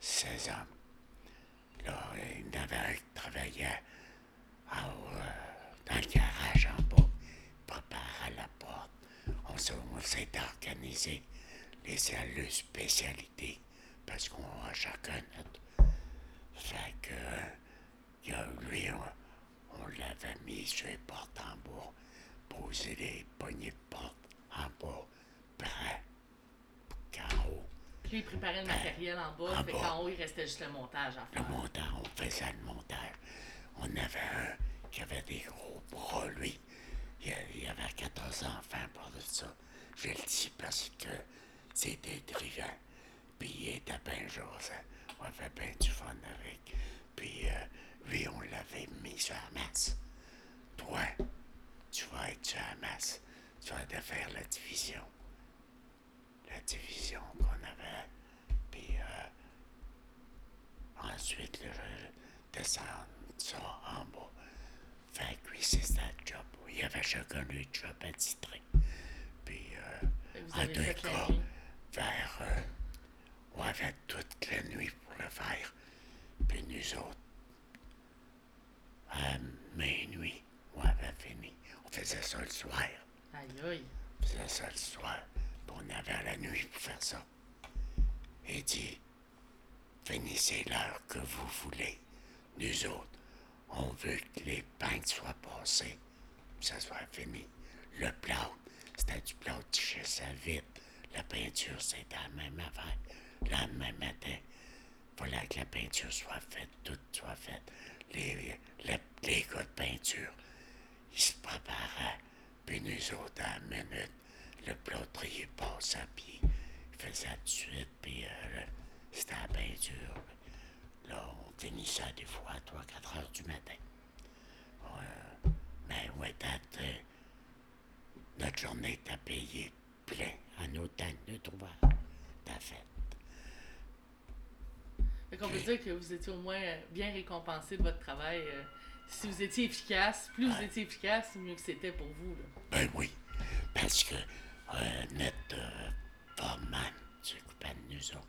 16 hommes. Là, il y en avait un qui travaillait en haut, euh, dans le garage en bas. Il préparait la porte. On s'est, organisé les cellules spécialités parce qu'on a chacun notre. Fait que, il y a- lui, on, on l'avait mis sur les portes en bas, posé les poignées de porte en bas, prêt qu'en haut. Puis il préparait le matériel en bas, En fait qu'en haut, il restait juste le montage à Le faire. montage, on faisait le montage. On avait un qui avait des gros bras, lui. Il, il avait 14 enfants pour de ça. Je le dis parce que c'était trivant. Puis il était bien jasant. On avait bien du fun avec. Puis euh, lui, on l'avait mis sur la masse. Toi, tu vas être sur la masse. Tu vas te faire la division. La division qu'on avait. Puis euh, Ensuite, là, je descends ça en bas. Fait que lui, c'est ça le job. Il y avait chacun le job attitré. Puis, euh, en deux cas, vers. euh, on avait toute la nuit pour le faire. Puis nous autres, à minuit, on avait fini. On faisait ça le soir. Aïe, aïe. On faisait ça le soir. Puis on avait la nuit pour faire ça. Il dit, finissez l'heure que vous voulez. Nous autres, on veut que les peintres soient passés. que Ça soit fini. Le plâtre, c'était du plâtre qui ça vite. La peinture, c'était la même affaire. Le lendemain matin, fallait que la peinture soit faite, tout soit fait. Les, les, les gars de peinture, ils se préparaient. Puis nous autres, à la minute, le plâtrier passait, puis il faisait tout de suite, puis euh, c'était la peinture. Là, finissait des fois à 3-4 heures du matin. Ouais, mais ouais, date, euh, notre journée était payée plein en autant que notre ouvrage. T'as fait. Qu'on peut dire que vous étiez au moins euh, bien récompensé de votre travail. euh, si vous étiez efficace, plus vous étiez efficace, mieux que c'était pour vous. Là. Ben oui, parce que euh, notre euh, foreman s'occupait de nous autres.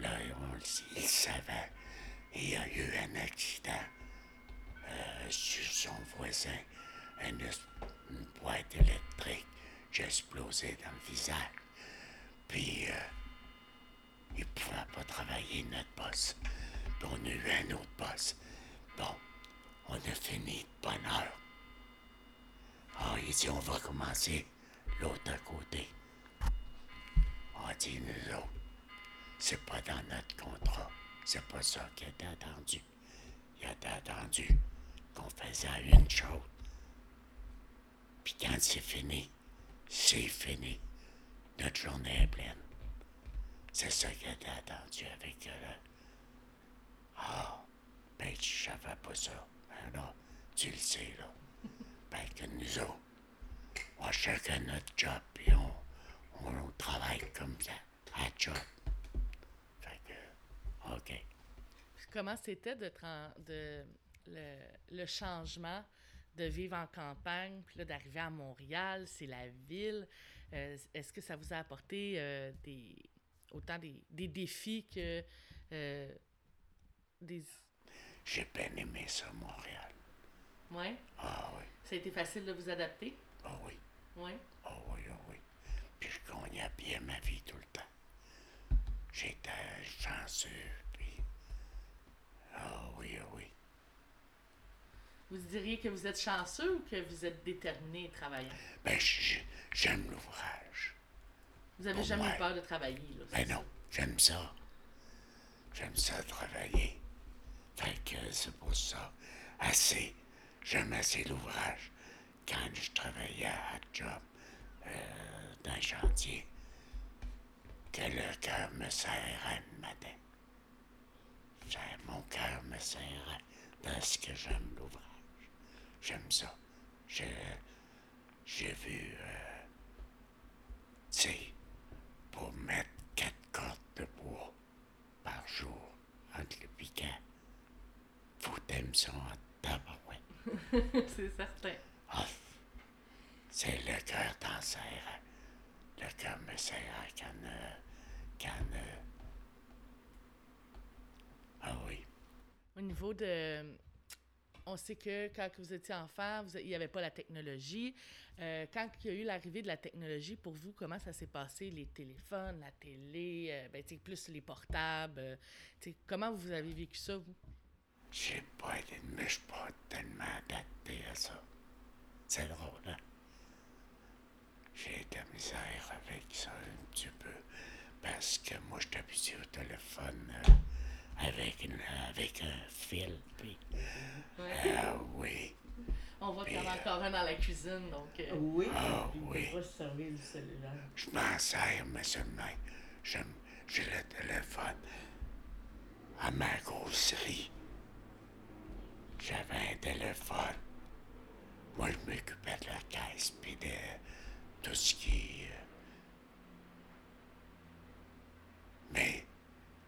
Là, on le sait, il savait. Il y a eu un accident euh, sur son voisin. Une, boîte électrique. J'ai explosé dans le visage. Puis, euh, il pouvait pas travailler, notre boss. Puis on a eu un autre boss. Bon, on a fini de bonne heure. Ah, il dit, on va commencer l'autre côté. On dit, nous autres, c'est pas dans notre contrat. C'est pas ça qui était attendu. Il était attendu qu'on faisait une chose. Puis quand c'est fini, c'est fini. Notre journée est pleine. C'est ça qui était attendu avec le... Ah, ben, je savais pas ça. Ben là, tu le sais, là. Ben, que nous autres, on chacun notre job, puis on, on, travaille comme ça, à job. OK. Comment c'était de, le, le changement de vivre en campagne, puis là d'arriver à Montréal, c'est la ville. Euh, Est-ce que ça vous a apporté euh, des autant des, des défis que euh, des. J'ai bien aimé ça, Montréal. Ouais? Ah oui, Ça a été facile de vous adapter? ah oui, Ouais? ah oui, ah oui. Puis je gagnais bien ma vie tout le temps. J'étais chanceux, puis... Ah oui, ah oui. Vous diriez que vous êtes chanceux ou que vous êtes déterminé et travaillant? Ben, j'aime l'ouvrage. Vous avez Pour jamais moi. eu peur de travailler, là? Ben non, j'aime ça. J'aime ça travailler. Fait que c'est pour ça. Assez. J'aime assez l'ouvrage. Quand je travaillais à job euh, dans chantier, que le cœur me serrait, madame. Mon cœur me serrait parce que j'aime l'ouvrage. J'aime ça. J'ai vu, euh, tu sais, pour mettre quatre cordes de bois par jour entre le piquant, faut aimer ça en tabarouette. C'est certain. Ah, c'est le cœur t'en serre. Serre quand... euh, quand... euh, Ah oui. Au niveau de. On sait que quand vous étiez enfant, vous- il n'y avait pas la technologie. Euh, quand il y a eu l'arrivée de la technologie, pour vous, comment ça s'est passé? Les téléphones, la télé, euh, ben, plus les portables. euh, comment vous avez vécu ça, vous? J'ai pas été, mais je suis pas tellement adapté à ça. C'est drôle, hein? J'ai de la misère avec ça un petit peu. Parce que moi, je suis habitué au téléphone euh, avec, une, avec un fil. Puis, ah oui. On voit qu'il y en Et, a euh, encore un dans la cuisine, donc. euh, Oui, Ah, puis oui. peut pas se servir du cellulaire. Je m'en sers, mais seulement, j'ai le téléphone à ma grosserie. J'avais un téléphone. Moi, je m'occupais de la caisse, puis de tout ce qui... Mais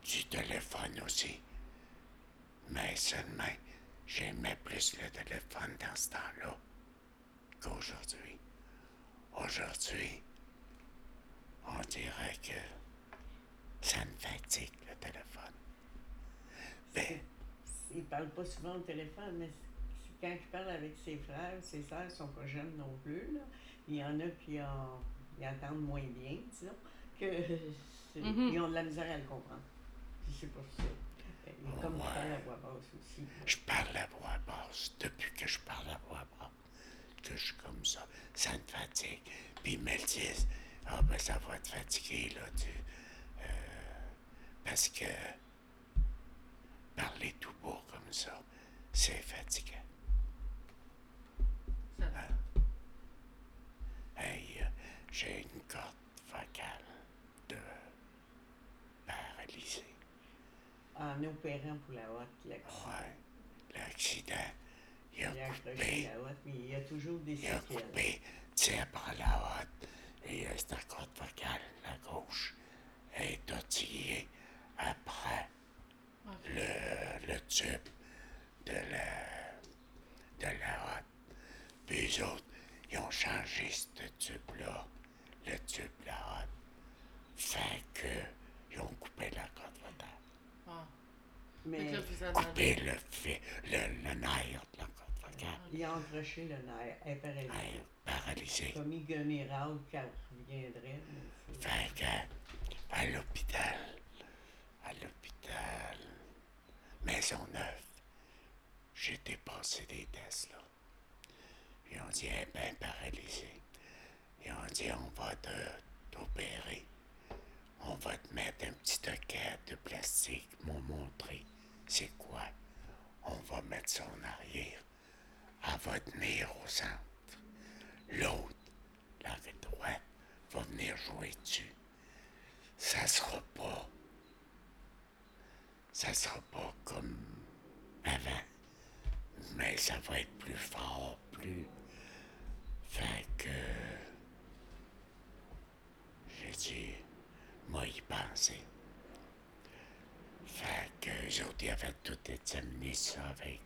du téléphone aussi. Mais seulement, j'aimais plus le téléphone dans ce temps-là qu'aujourd'hui. Aujourd'hui, on dirait que ça me fatigue le téléphone. Mais Il parle pas souvent au téléphone, mais quand il parle avec ses frères, ses sœurs sont pas jeunes non plus. Là. Il y en a qui en- ils entendent moins bien, disons, que c'est- ils ont de la misère à le comprendre. Puis c'est pour ça. Comme Ouais. parles à voix basse aussi. je parle à voix basse. Depuis que je parle à voix basse, que je suis comme ça, ça me fatigue. Puis ils me le disent, ah ben ça va te fatiguer, là, tu... euh, parce que parler tout beau comme ça, c'est fatigant. euh, j'ai une corde vocale de paralysée. En opérant pour la hotte, l'accident. Ouais, l'accident, il a Il a coupé, la mais il y a toujours des il a coupé, tiens par la haute, et euh, c'est la corde vocale, la gauche, est tortillée après le, le tube de la, de la hotte. Puis eux autres, ils ont changé ce tube-là, le tube la hotte. Fait que, ils ont coupé la corde vocale. Ah. Mais Fait Coupé le, fi- le, le nerf de la corde vocale. il a accroché le nerf, elle est paralysée. Ouais, paralysé. Comme il quand elle reviendrait. Fait que, à l'hôpital, à l'hôpital Maisonneuve, j'ai dépassé des tests, là. Ils ont dit, elle est bien paralysée. Ils ont dit, on va t'opérer. On va te mettre un petit toquet de plastique. M'ont montré c'est quoi. On va mettre ça en arrière. Elle va tenir au centre. L'autre, la droite, va venir jouer dessus. Ça sera pas. Ça sera pas comme avant. Mais ça va être plus fort, plus. Fait que. J'ai dit, moi y penser. Fait que les autres, ils avaient tout examiné ça avec.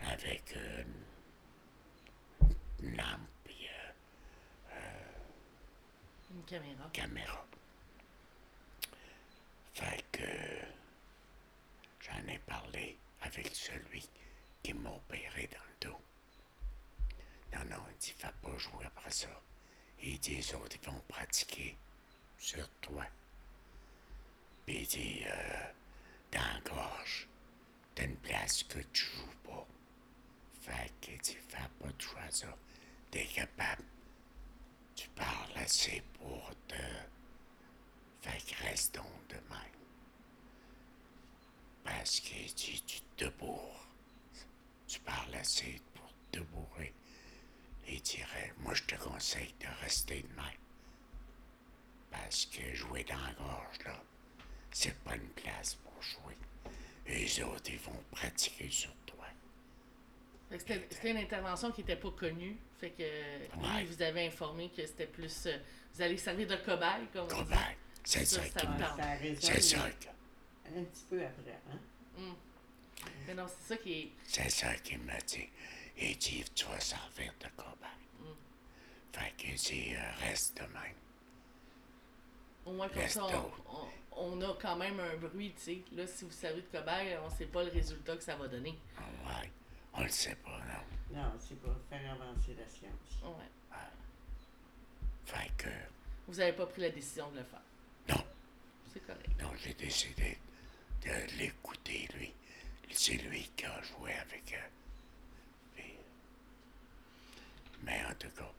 avec euh, une lampe et euh, Une caméra. caméra. Fait que j'en ai parlé avec celui qui m'a opéré dans le dos. Non, non, il dit, fais pas jouer après ça. Il dit, les autres, ils vont pratiquer sur toi. Puis euh, dans gorge, t'as une place que tu joues pas. Fait qu'il dit, fais pas de choix ça. Tu parles assez pour te. Fait que de même. Parce qu'il dit, tu te bourres. Tu parles assez pour te bourrer. Il dirait, moi je te conseille de rester de même. Parce que jouer dans la gorge, là, c'est pas une place pour jouer. Les autres, ils vont pratiquer sur toi. Fait que C'était c'était une intervention qui n'était pas connue. Fait que lui, Ouais. vous avait informé que c'était plus. euh, vous allez servir de cobaye, comme on dit. Cobaye, c'est Ça, ça ça qui me C'est ça que... un petit peu après. Hein? Mais non, c'est ça qui est. C'est ça qu'il m'a dit. Il dit, tu vas servir de cobaye. Fait qu'il dit, euh, reste de même. Au moins, comme ça, on, on- on a quand même un bruit, tu sais. Là, si vous savez de cobaye, on sait pas le résultat que ça va donner. Ah ouais, on le sait pas, non. Non, c'est pour faire avancer la science. Ouais. Fait que, Vous avez pas pris la décision de le faire. non, C'est correct. non, j'ai décidé de l'écouter, lui. C'est lui qui a joué avec eux. Puis, mais en tout cas,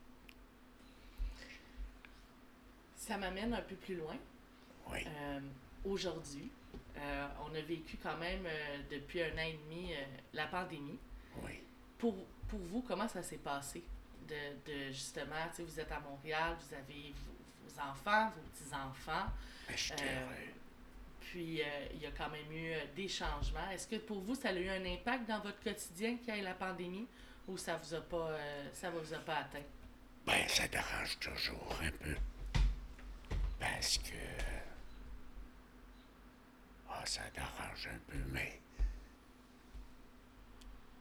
Ça m'amène un peu plus loin. oui, Euh, Aujourd'hui, euh, on a vécu quand même euh, depuis un an et demi la pandémie. oui. Pour, pour vous, comment ça s'est passé? De, de justement, tu sais, vous êtes à Montréal, vous avez vos, vos enfants, vos petits-enfants. Heureux. Puis, euh, il y a quand même eu euh, des changements. Est-ce que pour vous, ça a eu un impact dans votre quotidien qu'il y ait la pandémie ou ça vous a pas, euh, ça vous a pas atteint? Ben, ça dérange toujours un peu. Parce que. Ah, ça dérange un peu, mais.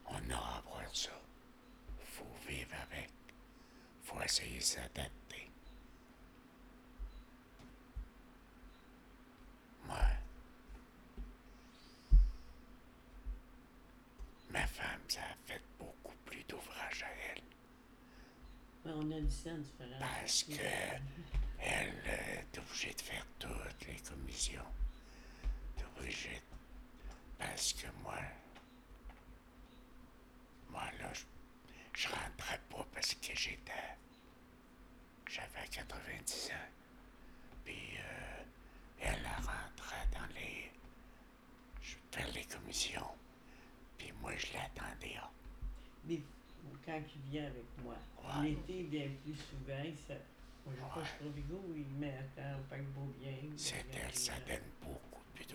On a à voir ça. Faut vivre avec. Faut essayer de s'adapter. Moi. Ma femme, ça a fait beaucoup plus d'ouvrages à elle. Mais on a du différent. Parce que elle euh, est obligée de faire toutes les commissions. Obligée. de- Parce que moi, moi là, je, je rentrais pas parce que j'étais, j'avais 90 ans. Puis euh, elle rentrait dans les, je faire les commissions. Puis moi, je l'attendais. Mais quand il vient avec moi, Ouais. l'été, il vient plus souvent. il Moi, je Ouais. pas Strovigo, il met à temps au paquebot bien. C'est elle, ça donne beaucoup plus.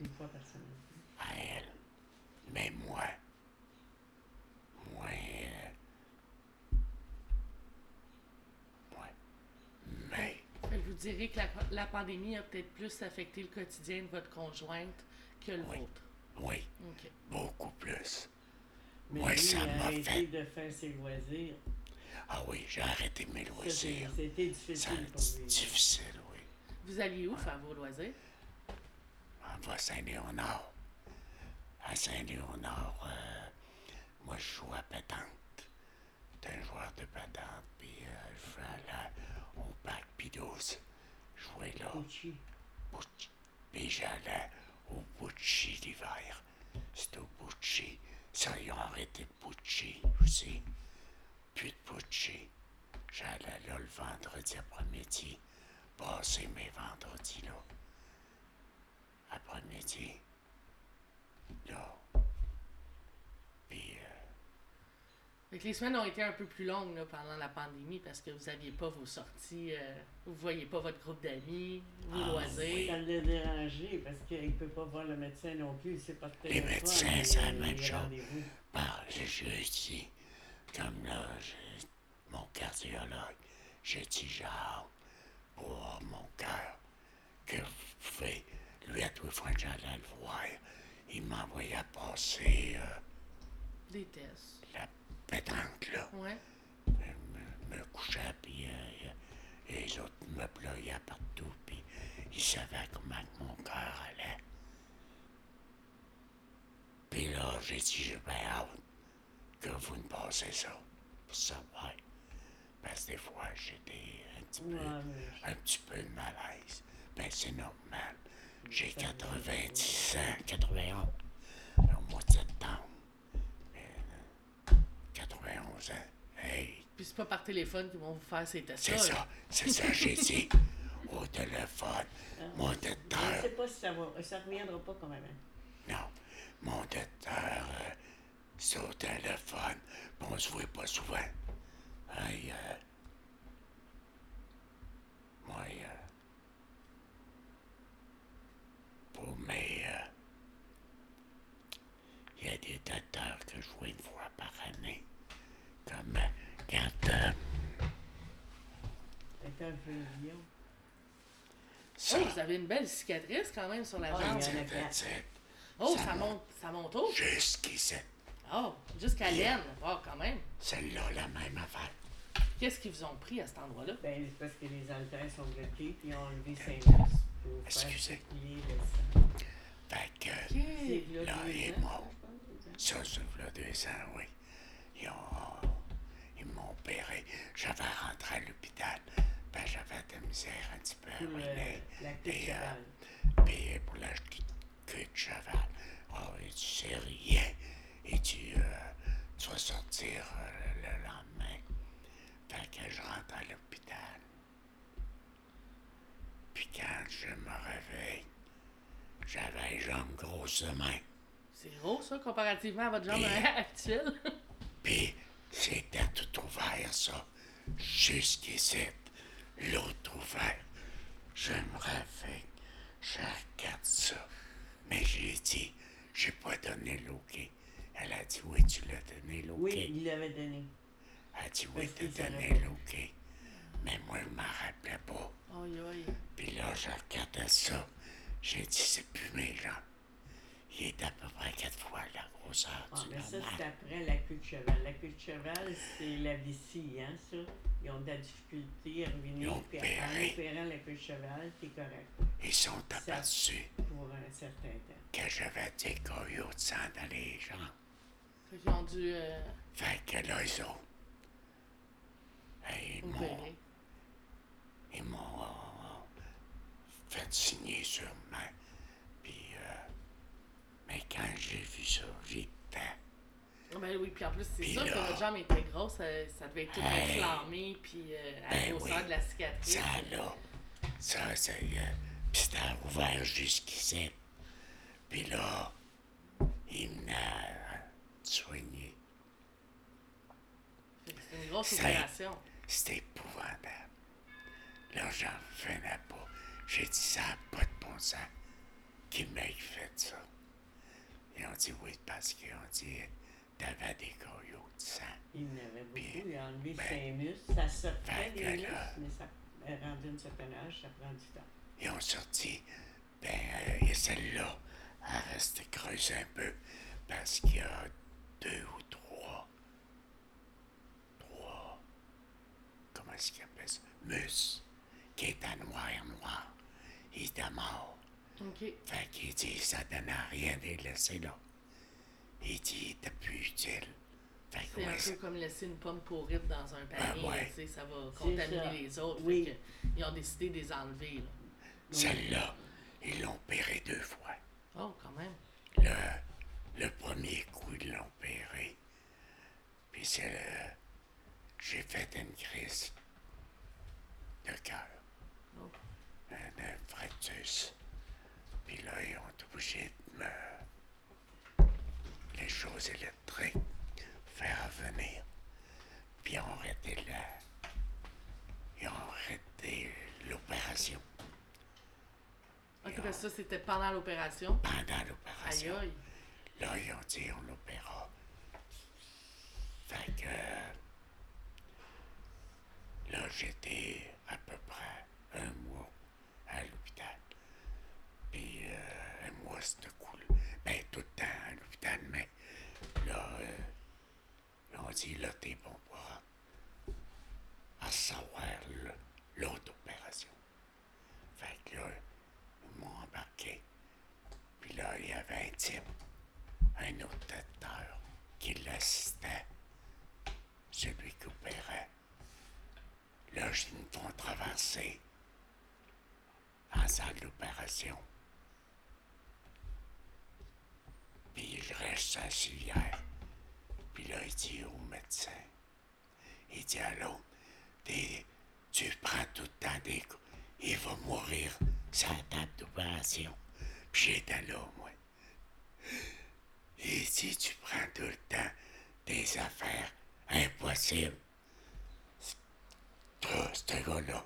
Une fois semaine. à elle. Mais moi, moi, moi, mais, que vous direz que la, la pandémie a peut-être plus affecté le quotidien de votre conjointe que le Oui. vôtre. oui, OK. beaucoup plus. Mais Moi, lui, ça m'a fait- de faire ses loisirs. Ah oui, j'ai arrêté mes loisirs. C'était difficile pour lui. difficile, oui. Vous alliez où faire vos loisirs? On va à Saint-Léonard. À Saint-Léonard, euh, moi, je joue à pétanque. T'es un joueur de pétanque, puis euh, je vais aller au parc Pidouze. Jouer là. Gucci. Bucci. Puis j'allais au Bucci l'hiver. C'était au Bucci. Ça, ils ont arrêté le Bucci aussi. Plus de Bucci. J'allais là le vendredi après-midi. Passer mes vendredis là. Après-midi. Là. Puis, euh, Fait que les semaines ont été un peu plus longues là, pendant la pandémie parce que vous n'aviez pas vos sorties, euh, vous voyez pas votre groupe d'amis, vos Ah, loisirs. Ça l'a dérangé parce qu'il ne peut pas voir le médecin non plus. C'est pas Les médecins, c'est la même chose. par juste dit, comme là, j'ai mon cardiologue, j'ai dit genre, pour mon cœur, que pouvez, lui à tous les fois que j'allais le voir, il m'envoyait passer euh, Des tests. la pétanque là. Ouais. Je me, me couchais, puis euh, euh, les autres me ployaient partout, puis ils savaient comment mon cœur allait. Puis là, j'ai dit, j'ai bien hâte que vous me passez ça, pour savoir. Parce que des fois, j'ai des, un, petit peu, Ouais, mais un petit peu de malaise. Ben, c'est normal. J'ai 90 ans, 91, au mois de septembre. Euh, 91 ans. Hey, Puis c'est pas par téléphone qu'ils vont vous faire ces tests c'est ça, c'est ça, j'ai dit. Au téléphone, mon je ne docteur, sais pas si ça va. Ça ne reviendra pas quand même. hein. non, mon docteur, euh, au téléphone, puis on se voit pas souvent. Hey, euh, moi, euh, pour mes, euh, il y a des docteurs que je vois une fois par année, comme euh, quand, euh, ça, Oh, vous avez une belle cicatrice quand même sur la Ah, jambe. il y en a c'était quatre. fait Oh, ça monte, ça monte haut. jusqu'ici. Oh, jusqu'à Yeah. l'aine. Oh, quand même. Celle-là, la même affaire. Qu'est-ce qu'ils vous ont pris à cet endroit-là? Ben, c'est parce que les haltères sont bloqués, puis ils ont enlevé saint muscles pour faire Excusez. circuler le sang. Fait que C'est là Là, il est mort. ça, ça là deux ans, oui. Ils ont. Ils m'ont opéré. J'avais rentré à l'hôpital. Ben, j'avais de la misère un petit peu à Pour le- rouler. la queue de Et, euh, cheval. Puis pour la queue de cheval. Oh, sais rien. Et tu, euh, tu vas sortir euh, le lendemain. Fait que je rentre à l'hôpital. Puis quand je me réveille, j'avais les jambes main. C'est gros, ça, comparativement à votre jambe actuelle. Puis c'était tout ouvert, ça. Jusqu'ici. L'autre ouvert. Je me réveille. Je regarde ça. Mais j'ai dit, j'ai pas donné l'OK. Elle a dit, oui, tu l'as donné l'OK. Oui, il l'avait donné. Elle a dit, oui, t'as qu'il donné l'OK. Mais moi, je m'en rappelais pas. Aïe. Puis là, je regardais ça. J'ai dit, c'est plus mes jambes. Il est à peu près quatre fois la grosseur Ah, du mais ça, c'est après la queue de cheval. La queue de cheval, c'est la vessie, hein, ça. Ils ont de la difficulté à Ils revenir. ont Puis en opéré. opérant la queue de cheval, t'es correct Ils sont aperçus pour un certain temps. que j'avais des coyotes de sang dans les jambes. Dû euh, Fait que là, ils ont. Ils m'ont, ils m'ont euh, fait signer sur main. Puis, euh, mais quand j'ai vu ça, j'étais. Ah Ben oui, puis en plus, c'est sûr que là- votre jambe était grosse, ça, ça devait être tout Hey. inflammé, puis euh, à Ben la grosseur de la cicatrice. Ça, là, ça, c'est. euh, puis c'était ouvert jusqu'ici. Puis là, il m'a que C'est une grosse Ça- opération. C'était épouvantable. Là, j'en revenais pas. J'ai dit, ça n'a pas de bon sens. Qui m'a fait ça? Ils ont dit oui, parce qu'ils ont dit, t'avais des coyotes de sang. Il en avait Puis, beaucoup. Il a enlevé ben, ses muscles. Ça sortait fait des que muscles, là- mais ça est rendu un certain âge, ça prend du temps. Ils ont sorti, ben, euh, et celle-là, elle restait creuse un peu, parce qu'il y a deux ou trois, trois, comment est-ce qu'ils appellent ça? Mus, qui étaient noir noir. Il était mort. OK. Fait qu'il dit, ça donne à rien de les laisser là. Il dit, il était plus utile. Fait C'est ouais, un ça- peu comme laisser une pomme pourrite dans un panier, Ben ouais. tu sais, ça va contaminer ça. les autres. Oui. Fait que, ils ont décidé de les enlever. Là. celle-là, ils l'ont opéré deux fois. Oh, quand même. Le, le premier coup, l'ont opéré. Puis c'est le. J'ai fait une crise de cœur. Oh. Un, un fractus. Puis là, ils ont obligé de me. Les choses électriques, faire venir. Puis ils ont arrêté la. Ils ont arrêté l'opération. OK, ben ça, c'était pendant l'opération? Pendant Aïe, l'opération. aïe. Là, ils ont dit on l'opéra. Fait que. Là, j'étais à peu près un mois à l'hôpital. Puis euh, un mois, c'était cool. Ben, tout le temps à l'hôpital, mais là, euh, on dit là, t'es bon pour à savoir le- l'autre opération. Fait que là, ils m'ont embarqué. Puis là, il y avait un type, docteur, qui l'assistait, celui qui opérait. Là, ils me traverser en salle d'opération. Puis je reste à civière. Puis là, il dit au médecin, il dit à l'autre, tu prends tout le temps des coups, il va mourir sur la table d'opération. Puis j'étais là, moi. Il dit, tu prends tout le temps des affaires impossibles. Ce gars-là,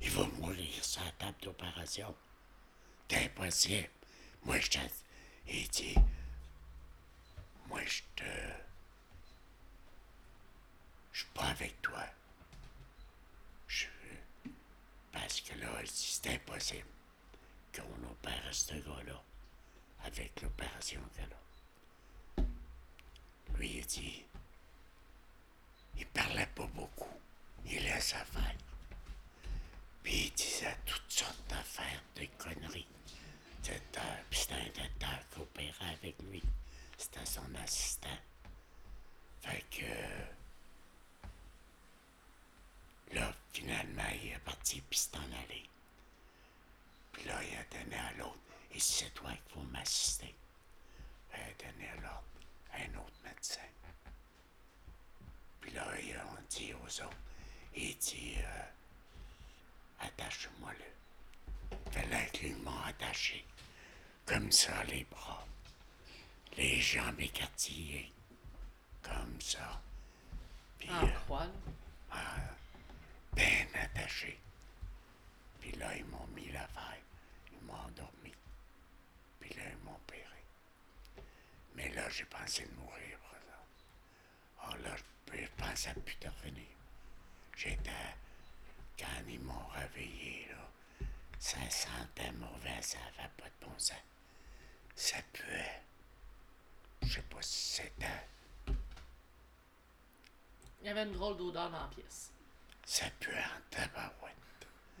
il va mourir sur la table d'opération. C'est impossible. Moi, je te... Il dit, moi, je te... Je suis pas avec toi. Je... Parce que là, c'est impossible qu'on opère ce gars-là avec l'opération qu'elle a. Lui, il dit, il parlait pas beaucoup. Il laissait faire. Puis il disait toutes sortes d'affaires, de conneries. C'était, un docteur qui opérait avec lui. C'était son assistant. Fait que. Là, finalement, il est parti puis s'en allé. Puis là, il a donné à l'autre. Et c'est toi qu'il faut m'assister. Il a donné à l'autre, un autre médecin. Puis là, il- on dit aux autres, il dit, euh, attache-moi-le. Fallait qu'ils m'ont attaché. Comme ça, les bras. Les jambes écartillées. Comme ça. Puis, En euh, croix, là? bien attaché. Puis là, ils m'ont mis l'affaire. Ils m'ont endormi. Puis là, ils m'ont. Mais là, j'ai pensé de mourir, par exemple. Oh là, je, pensais à plus de revenir. J'étais. Quand ils m'ont réveillé, là, ça sentait mauvais, ça avait pas de bon sens. Ça puait. Je sais pas si c'était. Il y avait une drôle d'odeur dans la pièce. Ça puait en tabarouette.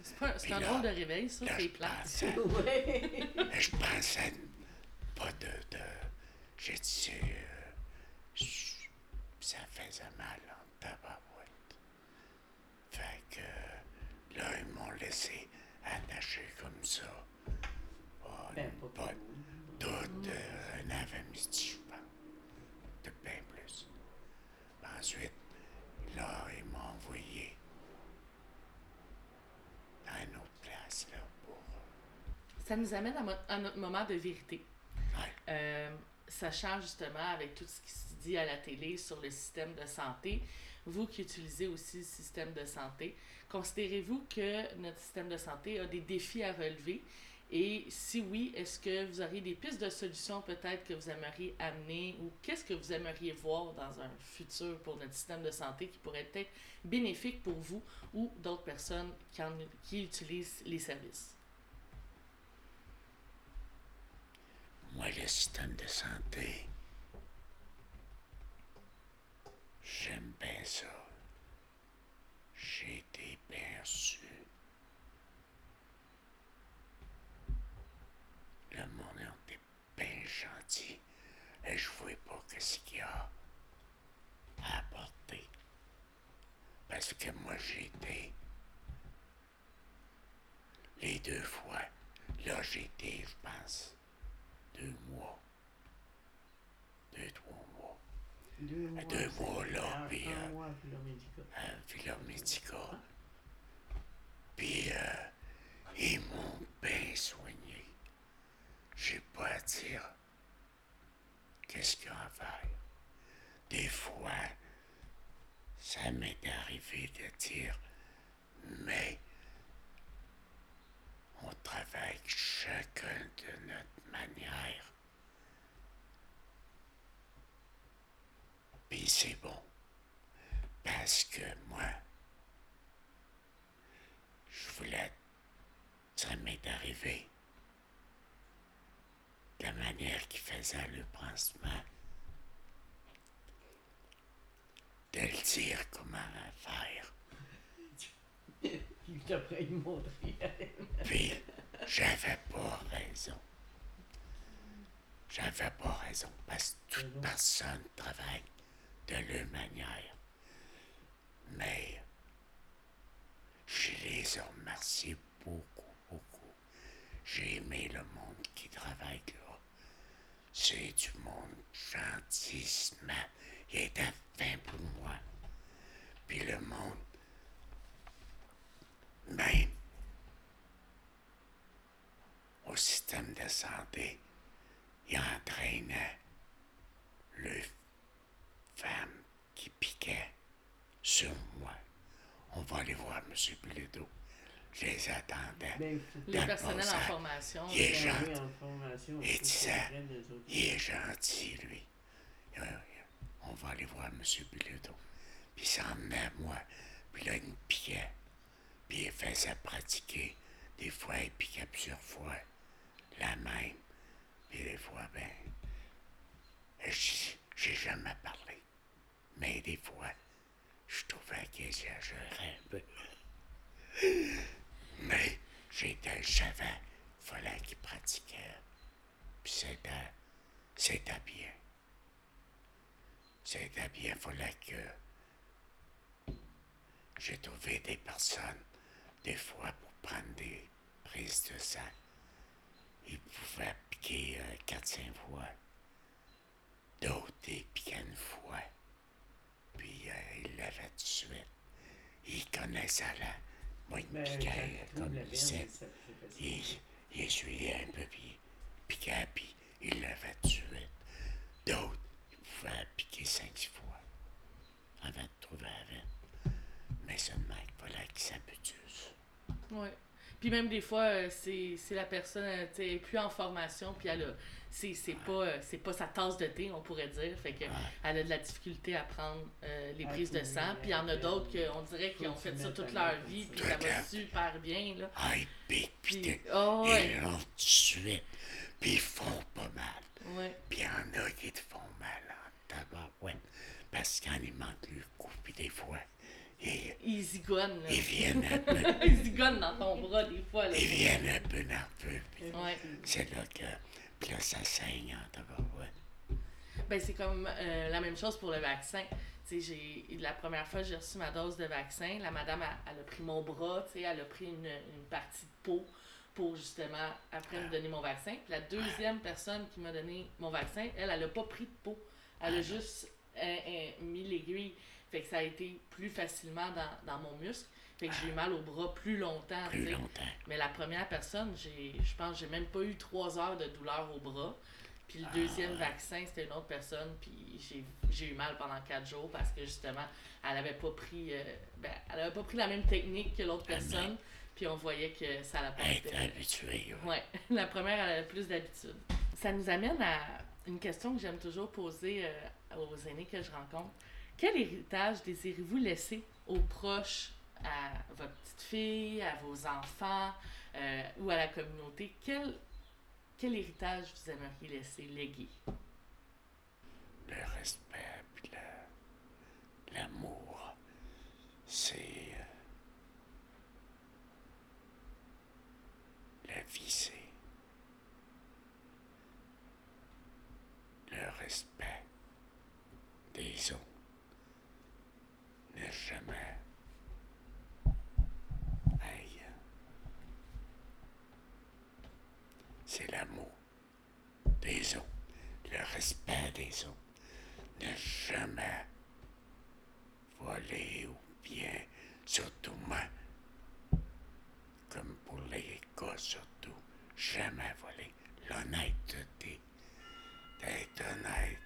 C'est pas- c'est un là- drôle de réveil, ça, Là, c'est je plate. pensais- je pensais pas de. de j'ai dit, euh, ça faisait mal en tabarouette. Fait que là, ils m'ont laissé attaché comme ça. Oh, Ben, pas toute euh, un avant-midi, je pense. De bien plus. Ensuite, là, ils m'ont envoyé dans une autre place, là, pour. Ça nous amène à, à notre moment de vérité. Ouais. Euh, sachant justement avec tout ce qui se dit à la télé sur le système de santé, vous qui utilisez aussi le système de santé, considérez-vous que notre système de santé a des défis à relever? Et si oui, est-ce que vous auriez des pistes de solutions peut-être que vous aimeriez amener ou qu'est-ce que vous aimeriez voir dans un futur pour notre système de santé qui pourrait être bénéfique pour vous ou d'autres personnes qui, qui utilisent les services? Moi, le système de santé, j'aime bien ça. J'ai été bien reçu. Le monde était bien gentil et je voyais pas ce qu'il y a à apporter. Parce que moi, j'ai été les deux fois. Là, j'ai été, je pense, deux mois. Deux, trois mois. Deux mois. deux c'est- mois, là, puis, Un mois, médical. Puis, euh, ils m'ont bien soigné. J'ai pas à dire qu'est-ce qu'il y a à faire. Des fois, ça m'est arrivé de dire, mais on travaille chacun de notre manière. Puis c'est bon. Parce que moi, je voulais. Ça m'est arrivé. De la manière qu'il faisait le pansement. De le dire comment faire. Il t'a pris une montrer. Puis, j'avais pas raison. J'avais pas raison. Parce que toute personne travaille de leur manière. Mais, je les ai remerciés beaucoup, beaucoup. J'ai aimé le monde qui travaille là. C'est du monde gentissement. Il était fin pour moi. Puis le monde, même au système de santé, il entraînait le femme qui piquait sur moi. On va aller voir M. Bilodeau. Je les attendais. Ben, faut Le Dans personnel le en formation. Il est gentil. les autres. Il est gentil, lui. Euh, On va aller voir M. Bilodeau. Puis il s'emmenait à moi. Puis là, il me piquait. Puis il faisait pratiquer. Des fois, il piquait plusieurs fois. La même. Et des fois, ben, j'ai jamais parlé. Mais des fois, je trouvais qu'il exagérait un peu. Mais j'étais le. Hein. Fallait qu'il pratiquait. Puis c'était, c'était bien. C'était bien. Fallait que j'ai trouvé des personnes, des fois, pour prendre des prises de sang. Ils pouvaient piquer euh, 4-5 fois. D'autres, ils piquaient une fois. Puis euh, ils l'avaient tout de suite. Ils connaissaient la. Moi, ils me piquaient comme ils disaient. ça, c'est facile. Il, il essuyait un peu, puis il piquait, puis il l'avait tout de suite. D'autres, ils pouvaient piquer 5-6 fois avant de trouver la veine. Mais seulement, il fallait qu'ils s'habituent. Oui. Puis même des fois, euh, c'est c'est la personne, euh, tu sais, elle est plus en formation, puis elle a. C'est c'est pas, euh, c'est pas sa tasse de thé, on pourrait dire. Fait que elle a de la difficulté à prendre euh, les prises de sang. Puis il y en a d'autres qu'on dirait qu'ils ont fait ça toute leur vie, puis ça va super bien, là. Ah, ils piquent, puis oh, ouais. ils l'ont tout de suite, puis ils font pas mal. Ouais. Puis il y en a qui te font mal en tabarouette. Parce quand il manque le coup, puis des fois, ils, Ils zigonnent, là. ils viennent un peu, Ils zigonnent dans ton bras, des fois, là. ils viennent un peu nerveux. puis Ouais. c'est là que, puis là, ça saigne en tabarouette. Ben, c'est comme euh, la même chose pour le vaccin. Tu sais, j'ai, la première fois que j'ai reçu ma dose de vaccin, la madame, elle, elle a pris mon bras, tu sais, elle a pris une, une partie de peau pour justement, après me donner mon vaccin. Puis la deuxième personne qui m'a donné mon vaccin, elle, elle a pas pris de peau. Elle a juste euh, euh, mis l'aiguille. Fait que ça a été plus facilement dans, dans mon muscle. Fait que j'ai eu mal au bras plus longtemps, Plus longtemps. Mais la première personne, j'ai, je pense, j'ai même pas eu trois heures de douleur au bras. Puis le deuxième vaccin, c'était une autre personne, puis j'ai, j'ai eu mal pendant quatre jours parce que justement, elle avait pas pris, euh, ben, elle avait pas pris la même technique que l'autre personne, puis on voyait que ça l'a pas Être été. habitué, ouais. Ouais, la première, elle avait plus d'habitude. Ça nous amène à une question que j'aime toujours poser euh, aux aînés que je rencontre. Quel héritage désirez-vous laisser aux proches, à votre petite fille, à vos enfants euh, ou à la communauté? Quel, quel héritage vous aimeriez laisser léguer? Le respect, l'amour, c'est. euh, La vie, c'est. Le respect des autres. Ne jamais. Aïe. C'est l'amour des autres. Le respect des autres. Ne jamais voler ou bien, surtout moi, comme pour les gars surtout, jamais voler. L'honnêteté, d'être honnête,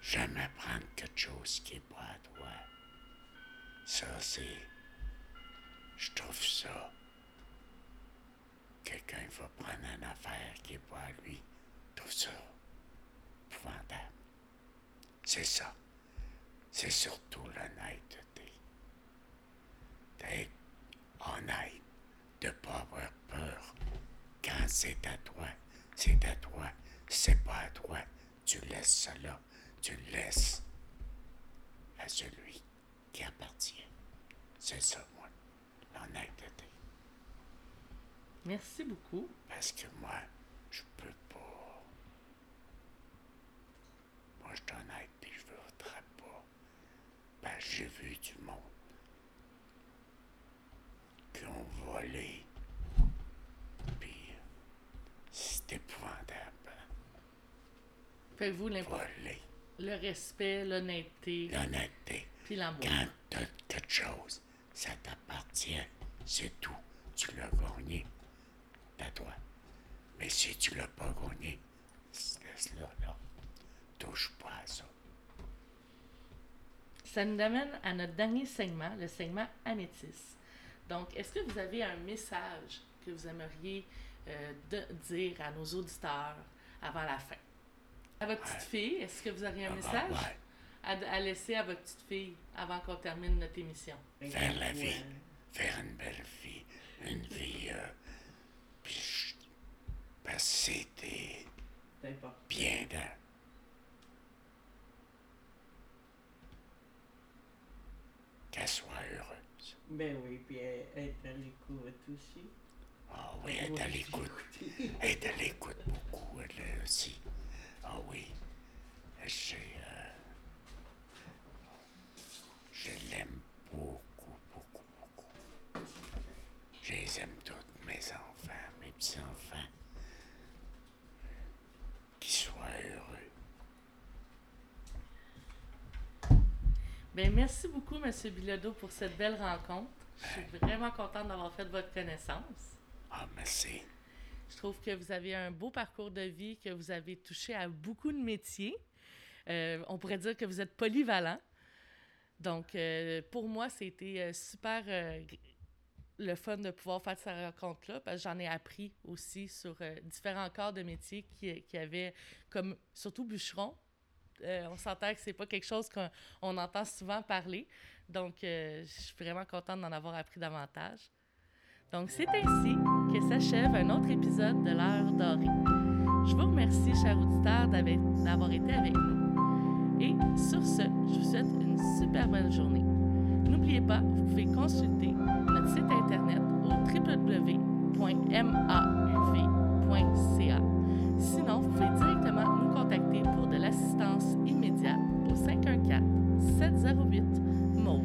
jamais prendre quelque chose qui toi. Ça, c'est. Je trouve ça. Quelqu'un va prendre une affaire qui n'est pas à lui. Trouve ça épouvantable. C'est ça. C'est surtout l'honnêteté. D'être honnête, de ne pas avoir peur. Quand c'est à toi, c'est à toi. C'est pas à toi, tu laisses là. Tu laisses à celui qui appartient. C'est ça, moi, l'honnêteté. Merci beaucoup. Parce que moi, je peux pas. Moi, je suis honnête et je voudrais pas. Ben, j'ai vu du monde qui ont volé. Puis, c'est épouvantable. Fait que vous, l'impo- Voler. le respect, l'honnêteté, L'honnêteté. Puis l'amour. Quand t'as quelque chose, ça t'appartient. C'est tout. Tu l'as gagné. À toi. Mais si tu l'as pas gagné, laisse-le là. Touche pas à ça. Ça nous amène à notre dernier segment, le segment Amétis. Donc, est-ce que vous avez un message que vous aimeriez euh, de dire à nos auditeurs avant la fin? À votre petite fille, est-ce que vous auriez un Ah, message? ouais. À, à laisser à votre petite fille avant qu'on termine notre émission? Faire la vie. Ouais. Faire une belle vie. Une vie. Euh, puis C'est important. bien dans. Qu'elle soit Ben oui, puis être à l'écoute aussi. Ah oui, elle est à l'écoute. Elle est à l'écoute beaucoup, elle aussi. Ah oui. Je, euh, je l'aime beaucoup, beaucoup, beaucoup. Je les aime toutes, mes enfants, mes petits-enfants. Qu'ils soient heureux. Ben, merci beaucoup, M. Bilodeau, pour cette belle rencontre. Je suis vraiment contente d'avoir fait votre connaissance. Ah, merci. Je trouve que vous avez un beau parcours de vie, que vous avez touché à beaucoup de métiers. Euh, on pourrait dire que vous êtes polyvalent. Donc, euh, pour moi, c'était euh, super euh, le fun de pouvoir faire cette rencontre-là, parce que j'en ai appris aussi sur différents corps de métiers qui, avaient, comme surtout bûcheron. On s'entend que c'est pas quelque chose qu'on on entend souvent parler. Donc, je suis vraiment contente d'en avoir appris davantage. Donc, c'est ainsi que s'achève un autre épisode de l'heure dorée. Je vous remercie, chers auditeurs, d'avoir été avec nous. Et sur ce, je vous souhaite une super belle journée. N'oubliez pas, vous pouvez consulter notre site internet au www.mauv.ca. Sinon, vous pouvez directement nous contacter pour de l'assistance immédiate au 514-708 MAUVE.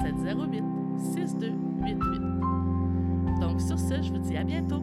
514-708-6288. Donc, sur ce, je vous dis à bientôt.